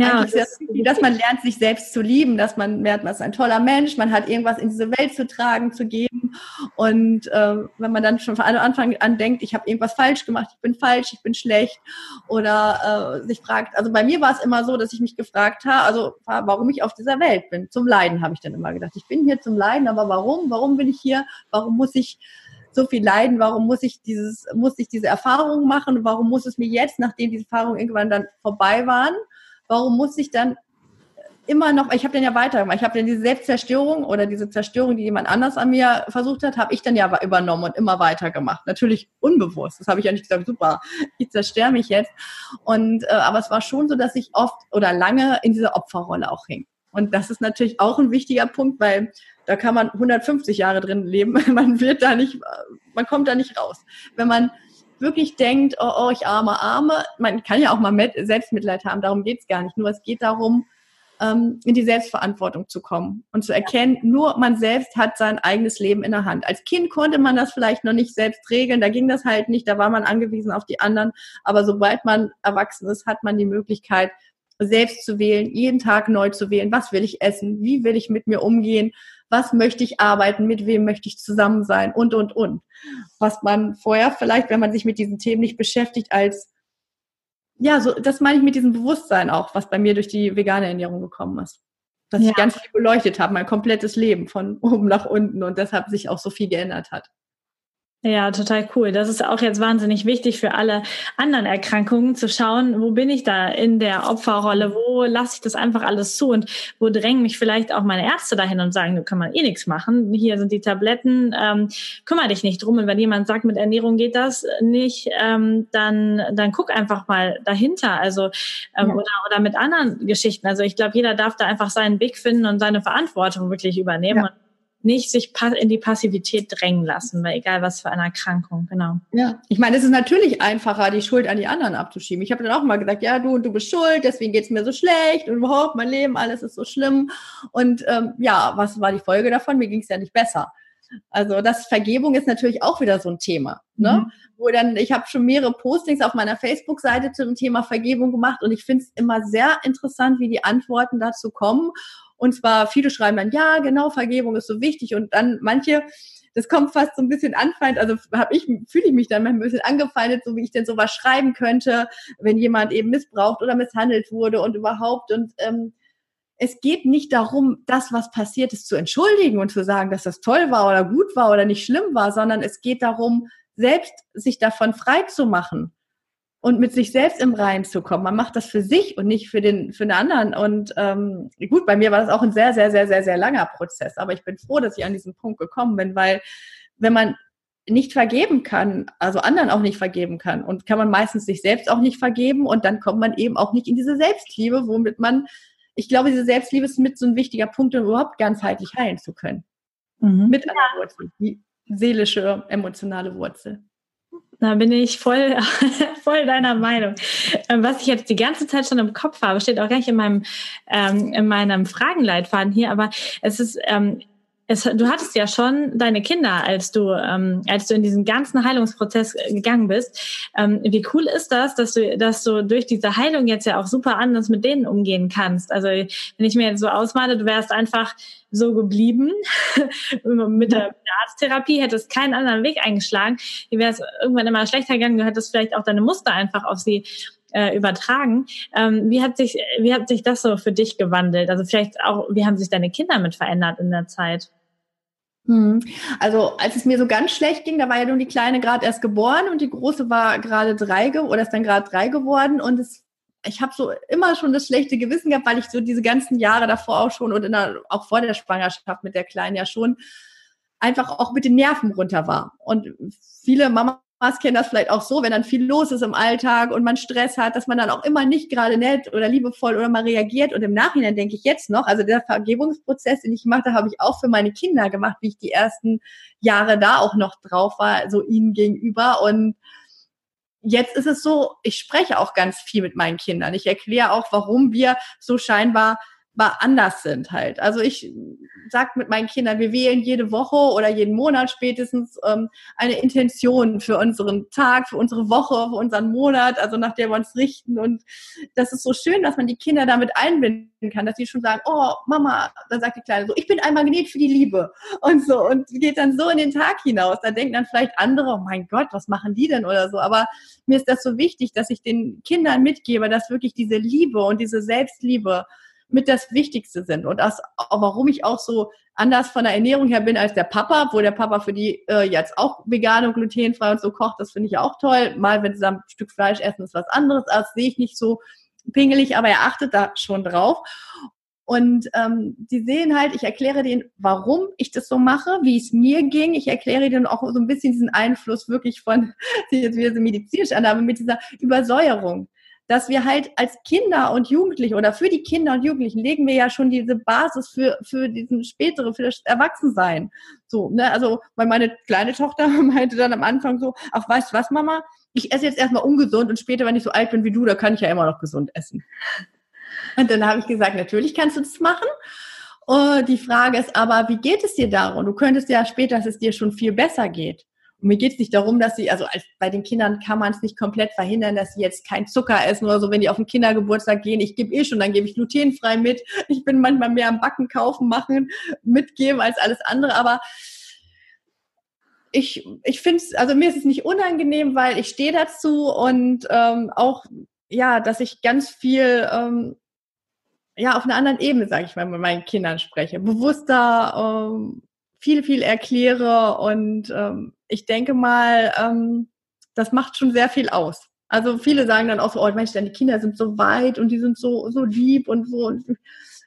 ja, das ist wichtig, dass man lernt, sich selbst zu lieben, dass man merkt, man ist ein toller Mensch, man hat irgendwas in diese Welt zu tragen, zu geben. Und äh, wenn man dann schon von Anfang an denkt, ich habe irgendwas falsch gemacht, ich bin falsch, ich bin schlecht, oder äh, sich fragt, also bei mir war es immer so, dass ich mich gefragt habe, also warum ich auf dieser Welt bin. Zum Leiden habe ich dann immer gedacht. Ich bin hier zum Leiden, aber warum? Warum bin ich hier? Warum muss ich so viel leiden? Warum muss ich dieses, muss ich diese Erfahrung machen? Warum muss es mir jetzt, nachdem diese Erfahrungen irgendwann dann vorbei waren, warum muss ich dann immer noch, ich habe dann ja weitergemacht, ich habe dann diese Selbstzerstörung oder diese Zerstörung, die jemand anders an mir versucht hat, habe ich dann ja übernommen und immer weitergemacht. Natürlich unbewusst, das habe ich ja nicht gesagt, super, ich zerstöre mich jetzt. Und äh, aber es war schon so, dass ich oft oder lange in dieser Opferrolle auch hing. Und das ist natürlich auch ein wichtiger Punkt, weil da kann man 150 Jahre drin leben. Man wird da nicht, man kommt da nicht raus. Wenn man wirklich denkt, oh, oh ich arme, arme, man kann ja auch mal mit, Selbstmitleid haben, darum geht's gar nicht. Nur es geht darum, ähm, in die Selbstverantwortung zu kommen und zu erkennen, nur man selbst hat sein eigenes Leben in der Hand. Als Kind konnte man das vielleicht noch nicht selbst regeln, da ging das halt nicht, da war man angewiesen auf die anderen. Aber sobald man erwachsen ist, hat man die Möglichkeit, selbst zu wählen, jeden Tag neu zu wählen. Was will ich essen? Wie will ich mit mir umgehen? Was möchte ich arbeiten? Mit wem möchte ich zusammen sein? Und, und, und. Was man vorher vielleicht, wenn man sich mit diesen Themen nicht beschäftigt, als ja, so, das meine ich mit diesem Bewusstsein auch, was bei mir durch die vegane Ernährung gekommen ist. Dass ja. ich ganz viel beleuchtet habe, mein komplettes Leben von oben nach unten und deshalb sich auch so viel geändert hat. Ja, total cool. Das ist auch jetzt wahnsinnig wichtig für alle anderen Erkrankungen zu schauen, wo bin ich da in der Opferrolle, wo lasse ich das einfach alles zu und wo drängen mich vielleicht auch meine Ärzte dahin und sagen, du kann man eh nichts machen. Hier sind die Tabletten, ähm, kümmere dich nicht drum. Und wenn jemand sagt, mit Ernährung geht das nicht, ähm, dann, dann guck einfach mal dahinter. Also ähm, ja. oder, oder mit anderen Geschichten. Also ich glaube, jeder darf da einfach seinen Weg finden und seine Verantwortung wirklich übernehmen. Ja nicht sich in die Passivität drängen lassen, weil egal was für eine Erkrankung, genau. Ja, ich meine, es ist natürlich einfacher, die Schuld an die anderen abzuschieben. Ich habe dann auch mal gesagt, ja, du, du bist schuld, deswegen geht's mir so schlecht und überhaupt mein Leben, alles ist so schlimm. Und ähm, ja, was war die Folge davon? Mir ging's ja nicht besser. Also das Vergebung ist natürlich auch wieder so ein Thema, ne? Mhm. Wo dann ich habe schon mehrere Postings auf meiner Facebook-Seite zum Thema Vergebung gemacht und ich finde es immer sehr interessant, wie die Antworten dazu kommen und zwar viele schreiben dann, ja, genau, Vergebung ist so wichtig. Und dann manche, das kommt fast so ein bisschen anfeind, also habe ich, fühle ich mich dann ein bisschen angefeindet, so wie ich denn sowas schreiben könnte, wenn jemand eben missbraucht oder misshandelt wurde und überhaupt. Und ähm, es geht nicht darum, das, was passiert ist, zu entschuldigen und zu sagen, dass das toll war oder gut war oder nicht schlimm war, sondern es geht darum, selbst sich davon frei zu machen und mit sich selbst im Reinen zu kommen. Man macht das für sich und nicht für den, für den anderen. Und ähm, gut, bei mir war das auch ein sehr, sehr, sehr, sehr, sehr langer Prozess. Aber ich bin froh, dass ich an diesen Punkt gekommen bin, weil wenn man nicht vergeben kann, also anderen auch nicht vergeben kann und kann man meistens sich selbst auch nicht vergeben und dann kommt man eben auch nicht in diese Selbstliebe, womit man, ich glaube, diese Selbstliebe ist mit so ein wichtiger Punkt, um überhaupt ganzheitlich heilen zu können. Mhm. Mit einer Wurzel, die seelische, emotionale Wurzel. Da bin ich voll, voll deiner Meinung. Ähm, was ich jetzt die ganze Zeit schon im Kopf habe, steht auch gar nicht in meinem, ähm, in meinem Fragenleitfaden hier, aber es ist, ähm, es, du hattest ja schon deine Kinder, als du, ähm, als du in diesen ganzen Heilungsprozess gegangen bist. Ähm, wie cool ist das, dass du, dass du durch diese Heilung jetzt ja auch super anders mit denen umgehen kannst? Also wenn ich mir jetzt so ausmale, du wärst einfach so geblieben mit der Arzttherapie, hättest keinen anderen Weg eingeschlagen, wie wäre es irgendwann immer schlechter gegangen, du hättest vielleicht auch deine Muster einfach auf sie äh, übertragen. Ähm, wie hat sich, wie hat sich das so für dich gewandelt? Also vielleicht auch, wie haben sich deine Kinder mit verändert in der Zeit? Hm. Also als es mir so ganz schlecht ging, da war ja nun die Kleine gerade erst geboren und die Große war gerade drei oder ist dann gerade drei geworden und es, ich habe so immer schon das schlechte Gewissen gehabt, weil ich so diese ganzen Jahre davor auch schon und der, auch vor der Schwangerschaft mit der Kleinen ja schon einfach auch mit den Nerven runter war. Und viele Mama Mamas kennen das vielleicht auch so, wenn dann viel los ist im Alltag und man Stress hat, dass man dann auch immer nicht gerade nett oder liebevoll oder mal reagiert. Und im Nachhinein denke ich jetzt noch, also der Vergebungsprozess, den ich gemacht habe, habe ich auch für meine Kinder gemacht, wie ich die ersten Jahre da auch noch drauf war, so ihnen gegenüber. Und jetzt ist es so, ich spreche auch ganz viel mit meinen Kindern. Ich erkläre auch, warum wir so scheinbar anders sind halt. Also ich sag mit meinen Kindern, wir wählen jede Woche oder jeden Monat spätestens ähm, eine Intention für unseren Tag, für unsere Woche, für unseren Monat, also nach der wir uns richten. Und das ist so schön, dass man die Kinder damit einbinden kann, dass sie schon sagen, oh Mama, dann sagt die Kleine so, ich bin ein Magnet für die Liebe und so und geht dann so in den Tag hinaus. Da denken dann vielleicht andere, oh mein Gott, was machen die denn oder so. Aber mir ist das so wichtig, dass ich den Kindern mitgebe, dass wirklich diese Liebe und diese Selbstliebe mit das Wichtigste sind. Und das, warum ich auch so anders von der Ernährung her bin als der Papa, wo der Papa für die äh, jetzt auch vegan und glutenfrei und so kocht, das finde ich auch toll. Mal, wenn sie ein Stück Fleisch essen, ist was anderes. Das sehe ich nicht so pingelig, aber er achtet da schon drauf. Und ähm, die sehen halt, ich erkläre denen, warum ich das so mache, wie es mir ging. Ich erkläre denen auch so ein bisschen diesen Einfluss wirklich von, jetzt wieder so medizinisch an, aber mit dieser Übersäuerung dass wir halt als Kinder und Jugendliche oder für die Kinder und Jugendlichen legen wir ja schon diese Basis für, für diesen spätere, für das Erwachsensein. So, ne, also, weil meine kleine Tochter meinte dann am Anfang so, ach, weißt du was, Mama? Ich esse jetzt erstmal ungesund und später, wenn ich so alt bin wie du, da kann ich ja immer noch gesund essen. Und dann habe ich gesagt, natürlich kannst du das machen. Und die Frage ist aber, wie geht es dir darum? Du könntest ja später, dass es dir schon viel besser geht. Mir geht es nicht darum, dass sie, also als, bei den Kindern kann man es nicht komplett verhindern, dass sie jetzt kein Zucker essen oder so, wenn die auf den Kindergeburtstag gehen. Ich gebe eh schon, dann gebe ich glutenfrei mit. Ich bin manchmal mehr am Backen, kaufen, machen, mitgeben als alles andere. Aber ich, ich finde es, also mir ist es nicht unangenehm, weil ich stehe dazu und ähm, auch, ja, dass ich ganz viel, ähm, ja, auf einer anderen Ebene, sage ich mal, mit meinen Kindern spreche. Bewusster, ähm, viel, viel erkläre und ähm, ich denke mal, ähm, das macht schon sehr viel aus. Also viele sagen dann auch so, oh Mensch, deine Kinder sind so weit und die sind so, so lieb und so. Und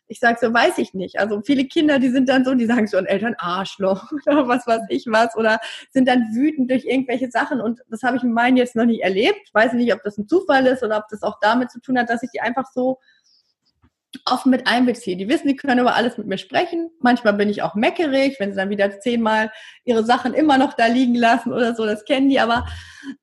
ich sage so, weiß ich nicht. Also viele Kinder, die sind dann so, die sagen so ein Eltern Arschloch oder was weiß ich was oder sind dann wütend durch irgendwelche Sachen und das habe ich mit meinen jetzt noch nicht erlebt. Weiß nicht, ob das ein Zufall ist oder ob das auch damit zu tun hat, dass ich die einfach so offen mit einbeziehe. Die wissen, die können über alles mit mir sprechen. Manchmal bin ich auch meckerig, wenn sie dann wieder zehnmal ihre Sachen immer noch da liegen lassen oder so, das kennen die. Aber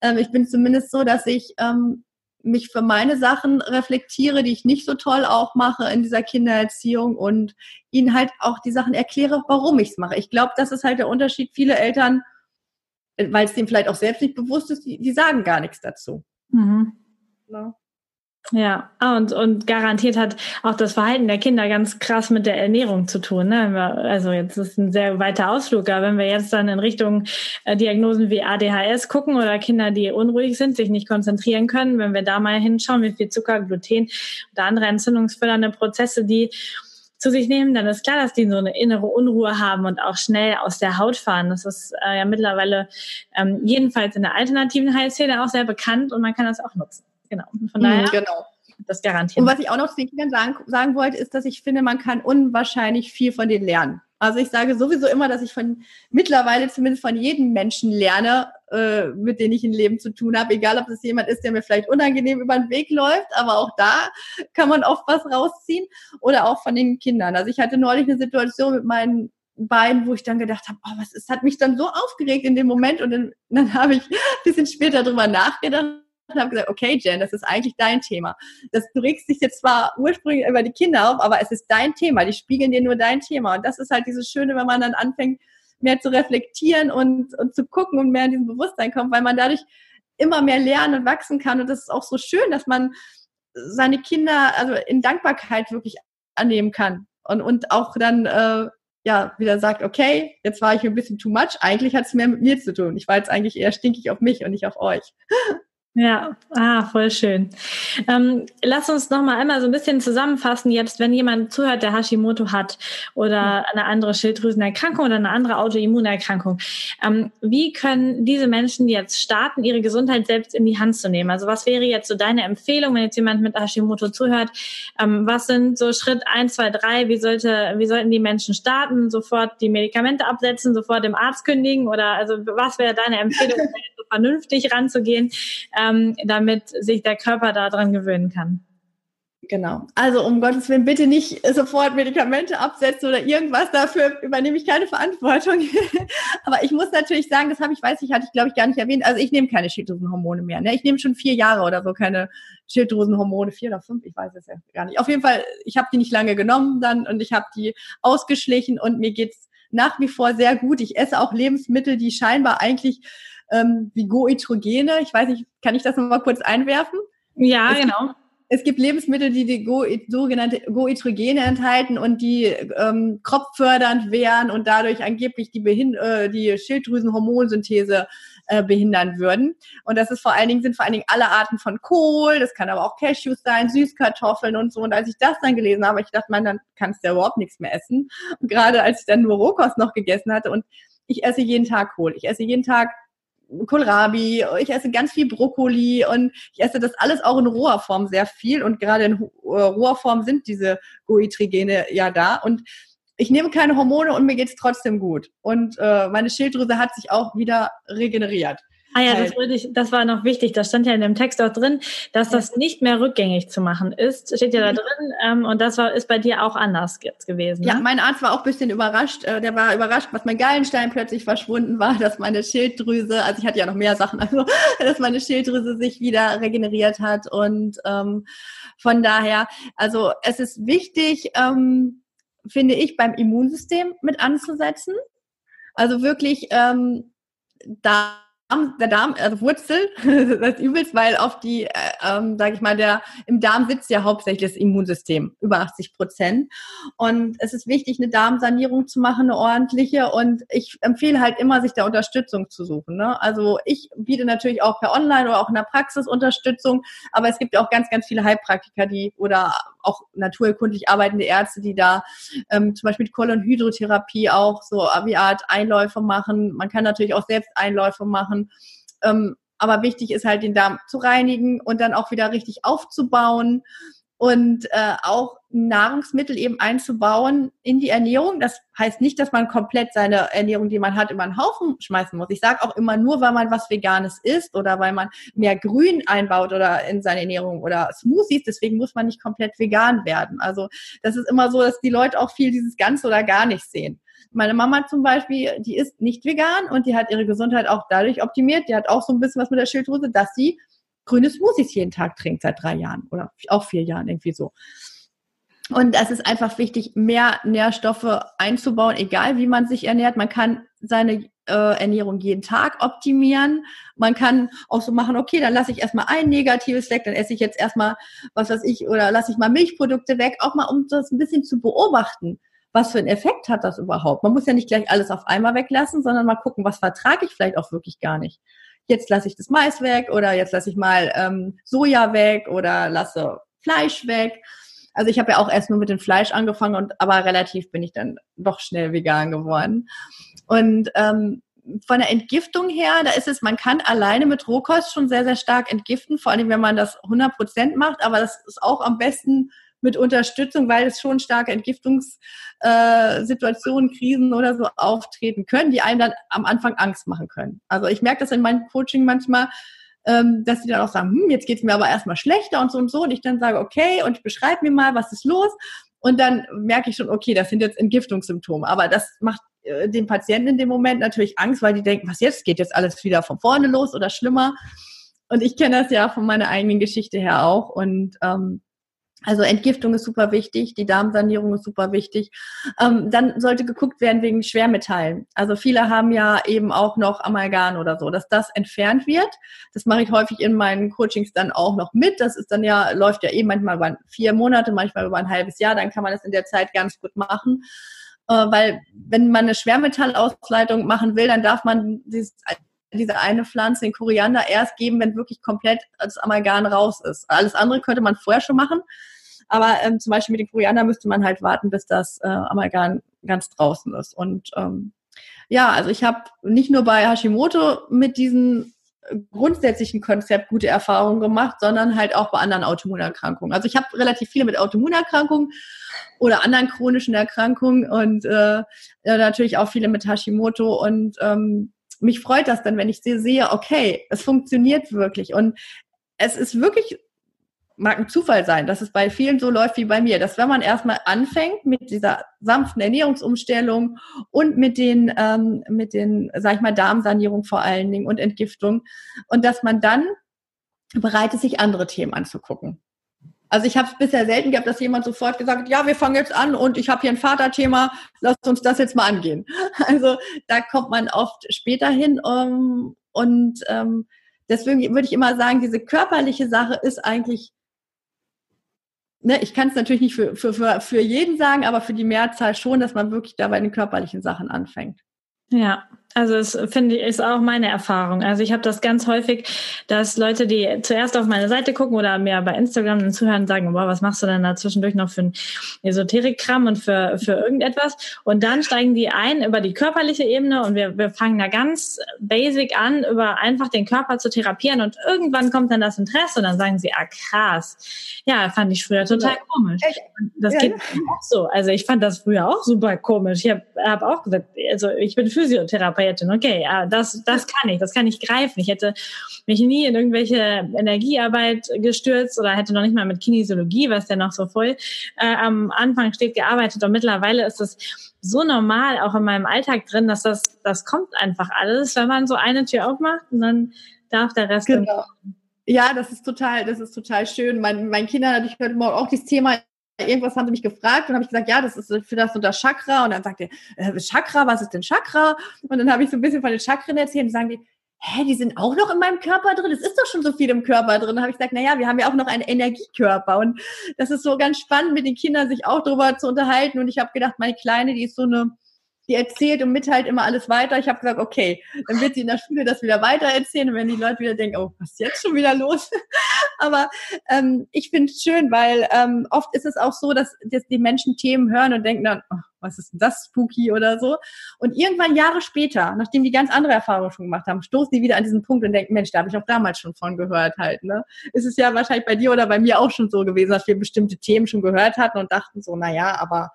ähm, ich bin zumindest so, dass ich ähm, mich für meine Sachen reflektiere, die ich nicht so toll auch mache in dieser Kindererziehung und ihnen halt auch die Sachen erkläre, warum ich es mache. Ich glaube, das ist halt der Unterschied. Viele Eltern, äh, weil es denen vielleicht auch selbst nicht bewusst ist, die, die sagen gar nichts dazu. Mhm. Ja. Ja, ah, und, und garantiert hat auch das Verhalten der Kinder ganz krass mit der Ernährung zu tun. Ne? Also jetzt ist ein sehr weiter Ausflug, aber wenn wir jetzt dann in Richtung äh, Diagnosen wie ADHS gucken oder Kinder, die unruhig sind, sich nicht konzentrieren können, wenn wir da mal hinschauen, wie viel Zucker, Gluten oder andere entzündungsfördernde Prozesse, die zu sich nehmen, dann ist klar, dass die so eine innere Unruhe haben und auch schnell aus der Haut fahren. Das ist äh, ja mittlerweile ähm, jedenfalls in der alternativen Heilszene auch sehr bekannt und man kann das auch nutzen. Genau. von daher. Mhm, genau. Das garantiert. Und was ich auch noch zu den Kindern sagen, sagen wollte, ist, dass ich finde, man kann unwahrscheinlich viel von denen lernen. Also ich sage sowieso immer, dass ich von mittlerweile zumindest von jedem Menschen lerne, äh, mit dem ich ein Leben zu tun habe. Egal, ob das jemand ist, der mir vielleicht unangenehm über den Weg läuft, aber auch da kann man oft was rausziehen. Oder auch von den Kindern. Also ich hatte neulich eine Situation mit meinen beiden, wo ich dann gedacht habe, oh, was ist, hat mich dann so aufgeregt in dem Moment und dann, dann habe ich ein bisschen später drüber nachgedacht und habe gesagt, okay, Jen, das ist eigentlich dein Thema. Das, du regst dich jetzt zwar ursprünglich über die Kinder auf, aber es ist dein Thema. Die spiegeln dir nur dein Thema. Und das ist halt dieses Schöne, wenn man dann anfängt, mehr zu reflektieren und, und zu gucken und mehr in diesem Bewusstsein kommt, weil man dadurch immer mehr lernen und wachsen kann. Und das ist auch so schön, dass man seine Kinder also in Dankbarkeit wirklich annehmen kann. Und, und auch dann äh, ja wieder sagt, okay, jetzt war ich ein bisschen too much. Eigentlich hat es mehr mit mir zu tun. Ich war jetzt eigentlich eher stinkig auf mich und nicht auf euch. Ja, ah, voll schön. Ähm, lass uns noch mal einmal so ein bisschen zusammenfassen jetzt, wenn jemand zuhört, der Hashimoto hat oder eine andere Schilddrüsenerkrankung oder eine andere Autoimmunerkrankung. Ähm, wie können diese Menschen jetzt starten, ihre Gesundheit selbst in die Hand zu nehmen? Also was wäre jetzt so deine Empfehlung, wenn jetzt jemand mit Hashimoto zuhört? Ähm, was sind so Schritt eins, zwei, drei? Wie sollte, wie sollten die Menschen starten? Sofort die Medikamente absetzen, sofort dem Arzt kündigen? Oder also was wäre deine Empfehlung, vernünftig ranzugehen? Ähm, damit sich der Körper daran gewöhnen kann. Genau. Also um Gottes Willen bitte nicht sofort Medikamente absetzen oder irgendwas. Dafür übernehme ich keine Verantwortung. Aber ich muss natürlich sagen, das habe ich, weiß ich, hatte ich glaube ich gar nicht erwähnt. Also ich nehme keine Schilddrüsenhormone mehr. Ne? Ich nehme schon vier Jahre oder so keine Schilddrüsenhormone, vier oder fünf, ich weiß es ja gar nicht. Auf jeden Fall, ich habe die nicht lange genommen dann und ich habe die ausgeschlichen und mir geht's nach wie vor sehr gut. Ich esse auch Lebensmittel, die scheinbar eigentlich ähm, wie Goitrogene. Ich weiß nicht, kann ich das nochmal kurz einwerfen? Ja, es genau. Gibt, es gibt Lebensmittel, die die Go, sogenannte Goitrogene enthalten und die ähm, kropffördernd wären und dadurch angeblich die, Behin äh, die Schilddrüsenhormonsynthese äh, behindern würden. Und das ist vor allen Dingen, sind vor allen Dingen alle Arten von Kohl, das kann aber auch Cashews sein, Süßkartoffeln und so. Und als ich das dann gelesen habe, ich dachte, man, dann kannst du ja überhaupt nichts mehr essen. Und gerade als ich dann nur Rohkost noch gegessen hatte und ich esse jeden Tag Kohl. Ich esse jeden Tag Kohlrabi, ich esse ganz viel Brokkoli und ich esse das alles auch in roher Form sehr viel und gerade in äh, roher Form sind diese Goitrigene ja da und ich nehme keine Hormone und mir geht's trotzdem gut und äh, meine Schilddrüse hat sich auch wieder regeneriert. Ah ja, das, wollte ich, das war noch wichtig. Das stand ja in dem Text auch drin, dass das nicht mehr rückgängig zu machen ist. Steht ja da drin. Ähm, und das war, ist bei dir auch anders jetzt gewesen. Ja, ne? mein Arzt war auch ein bisschen überrascht. Äh, der war überrascht, dass mein Gallenstein plötzlich verschwunden war, dass meine Schilddrüse, also ich hatte ja noch mehr Sachen, also dass meine Schilddrüse sich wieder regeneriert hat. Und ähm, von daher, also es ist wichtig, ähm, finde ich, beim Immunsystem mit anzusetzen. Also wirklich ähm, da der Darm, also Wurzel, das ist übelst, weil auf die, äh, ähm, sage ich mal, der im Darm sitzt ja hauptsächlich das Immunsystem, über 80 Prozent. Und es ist wichtig, eine Darmsanierung zu machen, eine ordentliche. Und ich empfehle halt immer, sich da Unterstützung zu suchen. Ne? Also ich biete natürlich auch per Online oder auch in der Praxis Unterstützung, aber es gibt ja auch ganz, ganz viele Heilpraktiker, die oder auch naturerkundlich arbeitende Ärzte, die da ähm, zum Beispiel mit Kolonhydrotherapie auch so wie Art Einläufe machen. Man kann natürlich auch selbst Einläufe machen. Ähm, aber wichtig ist halt, den Darm zu reinigen und dann auch wieder richtig aufzubauen und äh, auch Nahrungsmittel eben einzubauen in die Ernährung. Das heißt nicht, dass man komplett seine Ernährung, die man hat, über einen Haufen schmeißen muss. Ich sage auch immer nur, weil man was Veganes isst oder weil man mehr Grün einbaut oder in seine Ernährung oder Smoothies. Deswegen muss man nicht komplett vegan werden. Also das ist immer so, dass die Leute auch viel dieses ganz oder gar nicht sehen. Meine Mama zum Beispiel, die ist nicht vegan und die hat ihre Gesundheit auch dadurch optimiert. Die hat auch so ein bisschen was mit der Schilddrüse, dass sie grüne Smoothies jeden Tag trinkt seit drei Jahren oder auch vier Jahren irgendwie so. Und es ist einfach wichtig, mehr Nährstoffe einzubauen, egal wie man sich ernährt. Man kann seine äh, Ernährung jeden Tag optimieren. Man kann auch so machen, okay, dann lasse ich erstmal ein negatives weg, dann esse ich jetzt erstmal, was weiß ich, oder lasse ich mal Milchprodukte weg, auch mal, um das ein bisschen zu beobachten. Was für einen Effekt hat das überhaupt? Man muss ja nicht gleich alles auf einmal weglassen, sondern mal gucken, was vertrage ich vielleicht auch wirklich gar nicht jetzt lasse ich das Mais weg oder jetzt lasse ich mal ähm, Soja weg oder lasse Fleisch weg. Also ich habe ja auch erst nur mit dem Fleisch angefangen und aber relativ bin ich dann doch schnell vegan geworden. Und ähm, von der Entgiftung her, da ist es, man kann alleine mit Rohkost schon sehr, sehr stark entgiften, vor allem wenn man das 100 Prozent macht, aber das ist auch am besten mit Unterstützung, weil es schon starke Entgiftungssituationen, äh, Krisen oder so auftreten können, die einem dann am Anfang Angst machen können. Also ich merke das in meinem Coaching manchmal, ähm, dass die dann auch sagen, hm, jetzt geht's mir aber erstmal schlechter und so und so. Und ich dann sage, okay, und ich beschreibe mir mal, was ist los. Und dann merke ich schon, okay, das sind jetzt Entgiftungssymptome. Aber das macht äh, dem Patienten in dem Moment natürlich Angst, weil die denken, was jetzt? Geht jetzt alles wieder von vorne los oder schlimmer? Und ich kenne das ja von meiner eigenen Geschichte her auch. Und ähm, also Entgiftung ist super wichtig, die Darmsanierung ist super wichtig. Ähm, dann sollte geguckt werden wegen Schwermetallen. Also viele haben ja eben auch noch Amalgam oder so, dass das entfernt wird. Das mache ich häufig in meinen Coachings dann auch noch mit. Das ist dann ja, läuft ja eben manchmal über vier Monate, manchmal über ein halbes Jahr. Dann kann man das in der Zeit ganz gut machen. Äh, weil wenn man eine Schwermetallausleitung machen will, dann darf man dieses diese eine Pflanze, den Koriander, erst geben, wenn wirklich komplett das Amalgam raus ist. Alles andere könnte man vorher schon machen. Aber ähm, zum Beispiel mit dem Koriander müsste man halt warten, bis das äh, Amalgam ganz draußen ist. Und ähm, ja, also ich habe nicht nur bei Hashimoto mit diesem grundsätzlichen Konzept gute Erfahrungen gemacht, sondern halt auch bei anderen Autoimmunerkrankungen. Also ich habe relativ viele mit Autoimmunerkrankungen oder anderen chronischen Erkrankungen und äh, natürlich auch viele mit Hashimoto und ähm, mich freut das dann, wenn ich sehe, okay, es funktioniert wirklich. Und es ist wirklich, mag ein Zufall sein, dass es bei vielen so läuft wie bei mir, dass wenn man erstmal anfängt mit dieser sanften Ernährungsumstellung und mit den, ähm, mit den, sag ich mal, Darmsanierung vor allen Dingen und Entgiftung und dass man dann bereit ist, sich andere Themen anzugucken. Also ich habe es bisher selten gehabt, dass jemand sofort gesagt hat, ja, wir fangen jetzt an und ich habe hier ein Vaterthema, lass uns das jetzt mal angehen. Also da kommt man oft später hin um, und ähm, deswegen würde ich immer sagen, diese körperliche Sache ist eigentlich, ne, ich kann es natürlich nicht für, für, für, für jeden sagen, aber für die Mehrzahl schon, dass man wirklich da bei den körperlichen Sachen anfängt. Ja, also es finde ich ist auch meine Erfahrung. Also ich habe das ganz häufig, dass Leute, die zuerst auf meine Seite gucken oder mir bei Instagram dann zuhören, sagen, boah, was machst du denn da zwischendurch noch für ein Esoterikkram und für, für irgendetwas? Und dann steigen die ein über die körperliche Ebene und wir, wir fangen da ganz basic an, über einfach den Körper zu therapieren und irgendwann kommt dann das Interesse und dann sagen sie, ah krass, ja, fand ich früher total komisch. Und das geht auch so. Also ich fand das früher auch super komisch. Ich habe hab auch gesagt, also ich bin Physiotherapeutin Körperjettin. Okay, ja, das, das kann ich, das kann ich greifen. Ich hätte mich nie in irgendwelche Energiearbeit gestürzt oder hätte noch nicht mal mit Kinesiologie, was ja noch so voll äh, am Anfang steht, gearbeitet. Und mittlerweile ist es so normal auch in meinem Alltag drin, dass das, das kommt einfach alles, wenn man so eine Tür aufmacht und dann darf der Rest. Genau. Ja, das ist total, das ist total schön. Mein, meinen Kindern hatte ich heute Morgen auch dieses Thema irgendwas haben sie mich gefragt und habe ich gesagt, ja, das ist für das und das Chakra. Und dann sagt er, äh, Chakra, was ist denn Chakra? Und dann habe ich so ein bisschen von den Chakren erzählt und sagen die, hä, die sind auch noch in meinem Körper drin? Es ist doch schon so viel im Körper drin. Da habe ich gesagt, naja, wir haben ja auch noch einen Energiekörper. Und das ist so ganz spannend, mit den Kindern sich auch darüber zu unterhalten. Und ich habe gedacht, meine Kleine, die ist so eine, die erzählt und mitteilt immer alles weiter. Ich habe gesagt, okay, dann wird sie in der Schule das wieder weiter erzählen und wenn die Leute wieder denken, oh, was ist jetzt schon wieder los? Aber ähm, ich finde es schön, weil ähm, oft ist es auch so, dass, dass die Menschen Themen hören und denken dann, oh, was ist denn das, spooky oder so. Und irgendwann Jahre später, nachdem die ganz andere Erfahrungen schon gemacht haben, stoßen die wieder an diesen Punkt und denken, Mensch, da habe ich auch damals schon von gehört halt. Ne? Ist es ja wahrscheinlich bei dir oder bei mir auch schon so gewesen, dass wir bestimmte Themen schon gehört hatten und dachten so, na ja, aber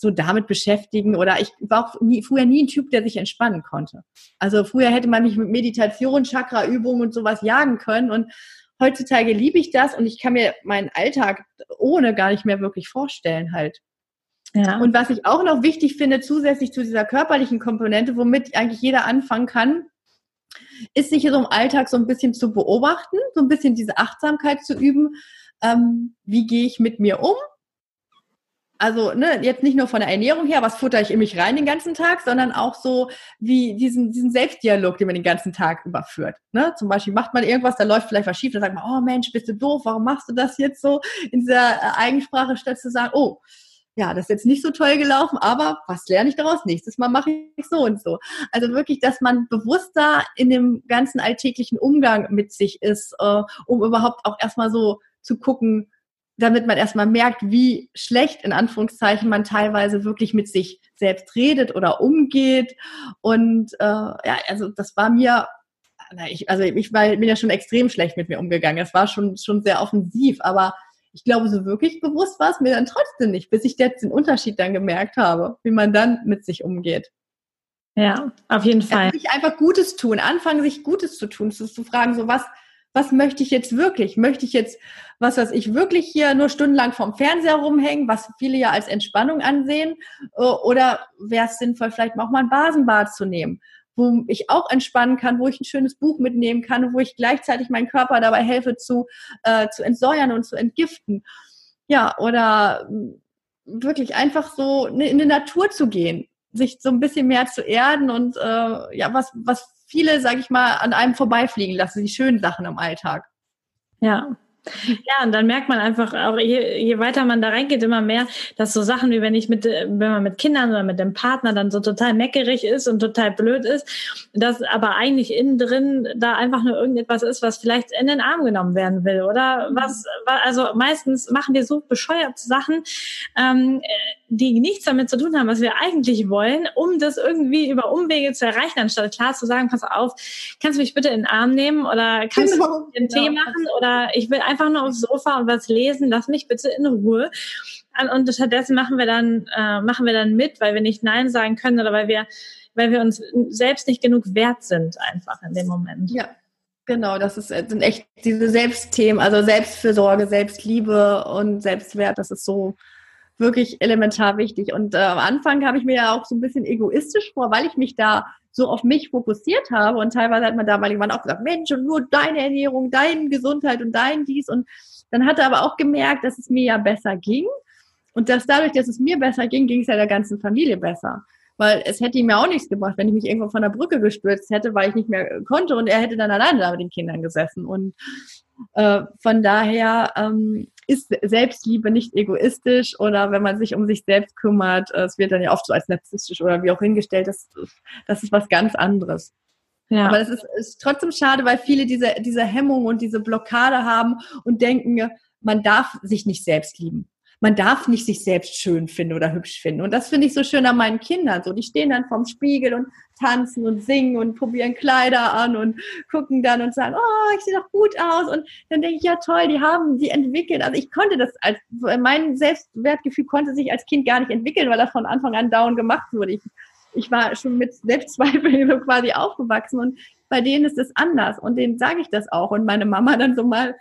so damit beschäftigen oder ich war auch nie, früher nie ein Typ, der sich entspannen konnte. Also früher hätte man mich mit Meditation, Chakra-Übungen und sowas jagen können und heutzutage liebe ich das und ich kann mir meinen Alltag ohne gar nicht mehr wirklich vorstellen halt. Ja. Und was ich auch noch wichtig finde, zusätzlich zu dieser körperlichen Komponente, womit eigentlich jeder anfangen kann, ist sich so im Alltag so ein bisschen zu beobachten, so ein bisschen diese Achtsamkeit zu üben. Ähm, wie gehe ich mit mir um? Also ne, jetzt nicht nur von der Ernährung her, was futter ich in mich rein den ganzen Tag, sondern auch so wie diesen, diesen Selbstdialog, den man den ganzen Tag überführt. Ne? Zum Beispiel macht man irgendwas, da läuft vielleicht was schief, dann sagt man, oh Mensch, bist du doof, warum machst du das jetzt so in dieser äh, Eigensprache, statt zu sagen, oh, ja, das ist jetzt nicht so toll gelaufen, aber was lerne ich daraus? Nächstes Mal mache ich so und so. Also wirklich, dass man bewusster in dem ganzen alltäglichen Umgang mit sich ist, äh, um überhaupt auch erstmal so zu gucken, damit man erstmal merkt, wie schlecht in Anführungszeichen man teilweise wirklich mit sich selbst redet oder umgeht. Und äh, ja, also das war mir, na, ich, also ich war, bin ja schon extrem schlecht mit mir umgegangen. Das war schon, schon sehr offensiv, aber ich glaube, so wirklich bewusst war es mir dann trotzdem nicht, bis ich jetzt den Unterschied dann gemerkt habe, wie man dann mit sich umgeht. Ja, auf jeden Fall. Ja, sich einfach Gutes tun, anfangen, sich Gutes zu tun, zu, zu fragen, so was, was möchte ich jetzt wirklich? Möchte ich jetzt, was weiß ich, wirklich hier nur stundenlang vorm Fernseher rumhängen, was viele ja als Entspannung ansehen? Äh, oder wäre es sinnvoll, vielleicht auch mal ein Basenbad zu nehmen, wo ich auch entspannen kann, wo ich ein schönes Buch mitnehmen kann, wo ich gleichzeitig meinen Körper dabei helfe zu, äh, zu entsäuern und zu entgiften. Ja, oder wirklich einfach so in die Natur zu gehen, sich so ein bisschen mehr zu erden und äh, ja, was, was viele, sage ich mal, an einem vorbeifliegen lassen, die schönen Sachen im Alltag. Ja, ja, und dann merkt man einfach auch, je, je weiter man da reingeht, immer mehr, dass so Sachen wie wenn ich mit, wenn man mit Kindern oder mit dem Partner dann so total meckerig ist und total blöd ist, dass aber eigentlich innen drin da einfach nur irgendetwas ist, was vielleicht in den Arm genommen werden will, oder? Mhm. Was, also meistens machen wir so bescheuerte Sachen, ähm, die nichts damit zu tun haben, was wir eigentlich wollen, um das irgendwie über Umwege zu erreichen, anstatt klar zu sagen, pass auf, kannst du mich bitte in den Arm nehmen oder kannst genau, du einen genau. Tee machen oder ich will einfach nur aufs Sofa und was lesen, lass mich bitte in Ruhe. Und stattdessen machen wir dann, äh, machen wir dann mit, weil wir nicht Nein sagen können oder weil wir, weil wir uns selbst nicht genug wert sind, einfach in dem Moment. Ja. Genau, das ist, sind echt diese Selbstthemen, also Selbstfürsorge, Selbstliebe und Selbstwert, das ist so, wirklich elementar wichtig. Und äh, am Anfang habe ich mir ja auch so ein bisschen egoistisch vor, weil ich mich da so auf mich fokussiert habe. Und teilweise hat man damalig auch gesagt, Mensch, und nur deine Ernährung, deine Gesundheit und dein dies. Und dann hat er aber auch gemerkt, dass es mir ja besser ging. Und dass dadurch, dass es mir besser ging, ging es ja der ganzen Familie besser. Weil es hätte ihm ja auch nichts gebracht, wenn ich mich irgendwo von der Brücke gestürzt hätte, weil ich nicht mehr konnte und er hätte dann alleine da mit den Kindern gesessen. Und äh, von daher ähm, ist Selbstliebe nicht egoistisch oder wenn man sich um sich selbst kümmert, äh, es wird dann ja oft so als narzisstisch oder wie auch hingestellt, das, das ist was ganz anderes. Ja. Aber es ist, ist trotzdem schade, weil viele diese, diese Hemmung und diese Blockade haben und denken, man darf sich nicht selbst lieben man darf nicht sich selbst schön finden oder hübsch finden. Und das finde ich so schön an meinen Kindern. So, die stehen dann vorm Spiegel und tanzen und singen und probieren Kleider an und gucken dann und sagen, oh, ich sehe doch gut aus. Und dann denke ich, ja toll, die haben die entwickelt. Also ich konnte das als, mein Selbstwertgefühl konnte sich als Kind gar nicht entwickeln, weil das von Anfang an down gemacht wurde. Ich, ich war schon mit Selbstzweifeln quasi aufgewachsen und bei denen ist es anders und denen sage ich das auch und meine Mama dann so mal,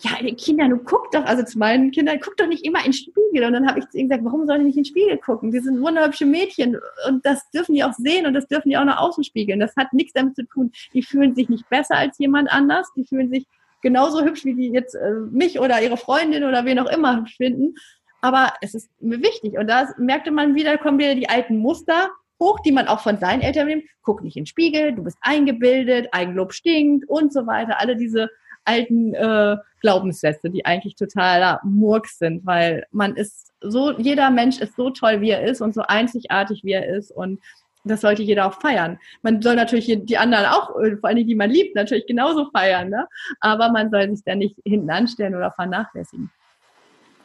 ja, die Kinder, du guck doch, also zu meinen Kindern, guck doch nicht immer in den Spiegel. Und dann habe ich zu ihnen gesagt, warum sollen die nicht in den Spiegel gucken? Die sind wunderhübsche Mädchen und das dürfen die auch sehen und das dürfen die auch nach außen spiegeln. Das hat nichts damit zu tun. Die fühlen sich nicht besser als jemand anders. Die fühlen sich genauso hübsch, wie die jetzt äh, mich oder ihre Freundin oder wen auch immer hübsch finden. Aber es ist mir wichtig. Und da merkte man wieder, kommen wieder die alten Muster hoch, die man auch von seinen Eltern nimmt. Guck nicht in den Spiegel, du bist eingebildet, Eigenlob stinkt und so weiter. Alle diese alten äh, Glaubenssätze, die eigentlich totaler Murks sind, weil man ist so, jeder Mensch ist so toll, wie er ist und so einzigartig, wie er ist und das sollte jeder auch feiern. Man soll natürlich die anderen auch, äh, vor allem die man liebt, natürlich genauso feiern, ne? aber man soll sich da nicht hinten anstellen oder vernachlässigen.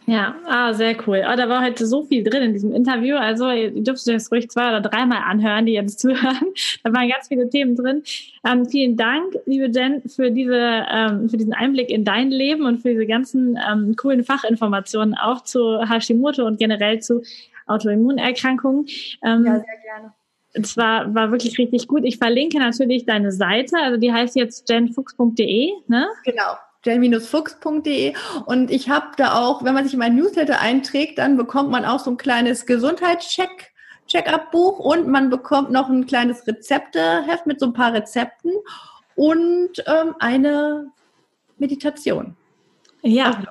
Ja, ah, sehr cool. Oh, da war heute so viel drin in diesem Interview. Also ihr dürft euch das ruhig zwei oder dreimal anhören, die jetzt zuhören. Da waren ganz viele Themen drin. Ähm, vielen Dank, liebe Jen, für diese, ähm, für diesen Einblick in dein Leben und für diese ganzen ähm, coolen Fachinformationen auch zu Hashimoto und generell zu Autoimmunerkrankungen. Ähm, ja, sehr gerne. Es war, war wirklich richtig gut. Ich verlinke natürlich deine Seite, also die heißt jetzt jenfuchs.de, ne? Genau jen-fuchs.de und ich habe da auch, wenn man sich in mein Newsletter einträgt, dann bekommt man auch so ein kleines Gesundheitscheck Check-up-Buch und man bekommt noch ein kleines Rezepteheft mit so ein paar Rezepten und ähm, eine Meditation. Ja.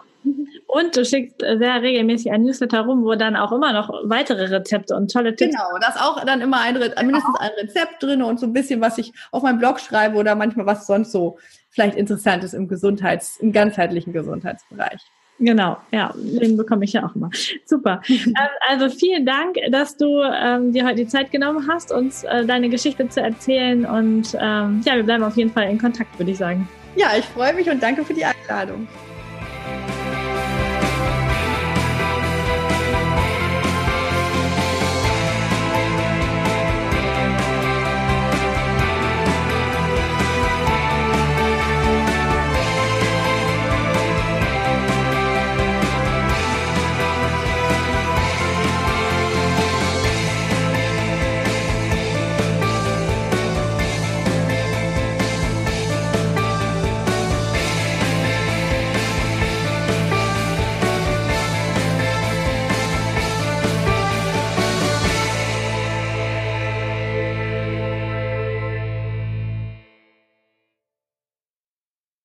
Und du schickst sehr regelmäßig ein Newsletter rum, wo dann auch immer noch weitere Rezepte und tolle Tipps. Genau, da ist auch dann immer ein, mindestens ein Rezept drin und so ein bisschen, was ich auf meinem Blog schreibe oder manchmal was sonst so vielleicht interessant ist im Gesundheits-, im ganzheitlichen Gesundheitsbereich. Genau, ja, den bekomme ich ja auch immer. Super. Ähm, also vielen Dank, dass du ähm, dir heute die Zeit genommen hast, uns äh, deine Geschichte zu erzählen. Und ähm, ja, wir bleiben auf jeden Fall in Kontakt, würde ich sagen. Ja, ich freue mich und danke für die Einladung.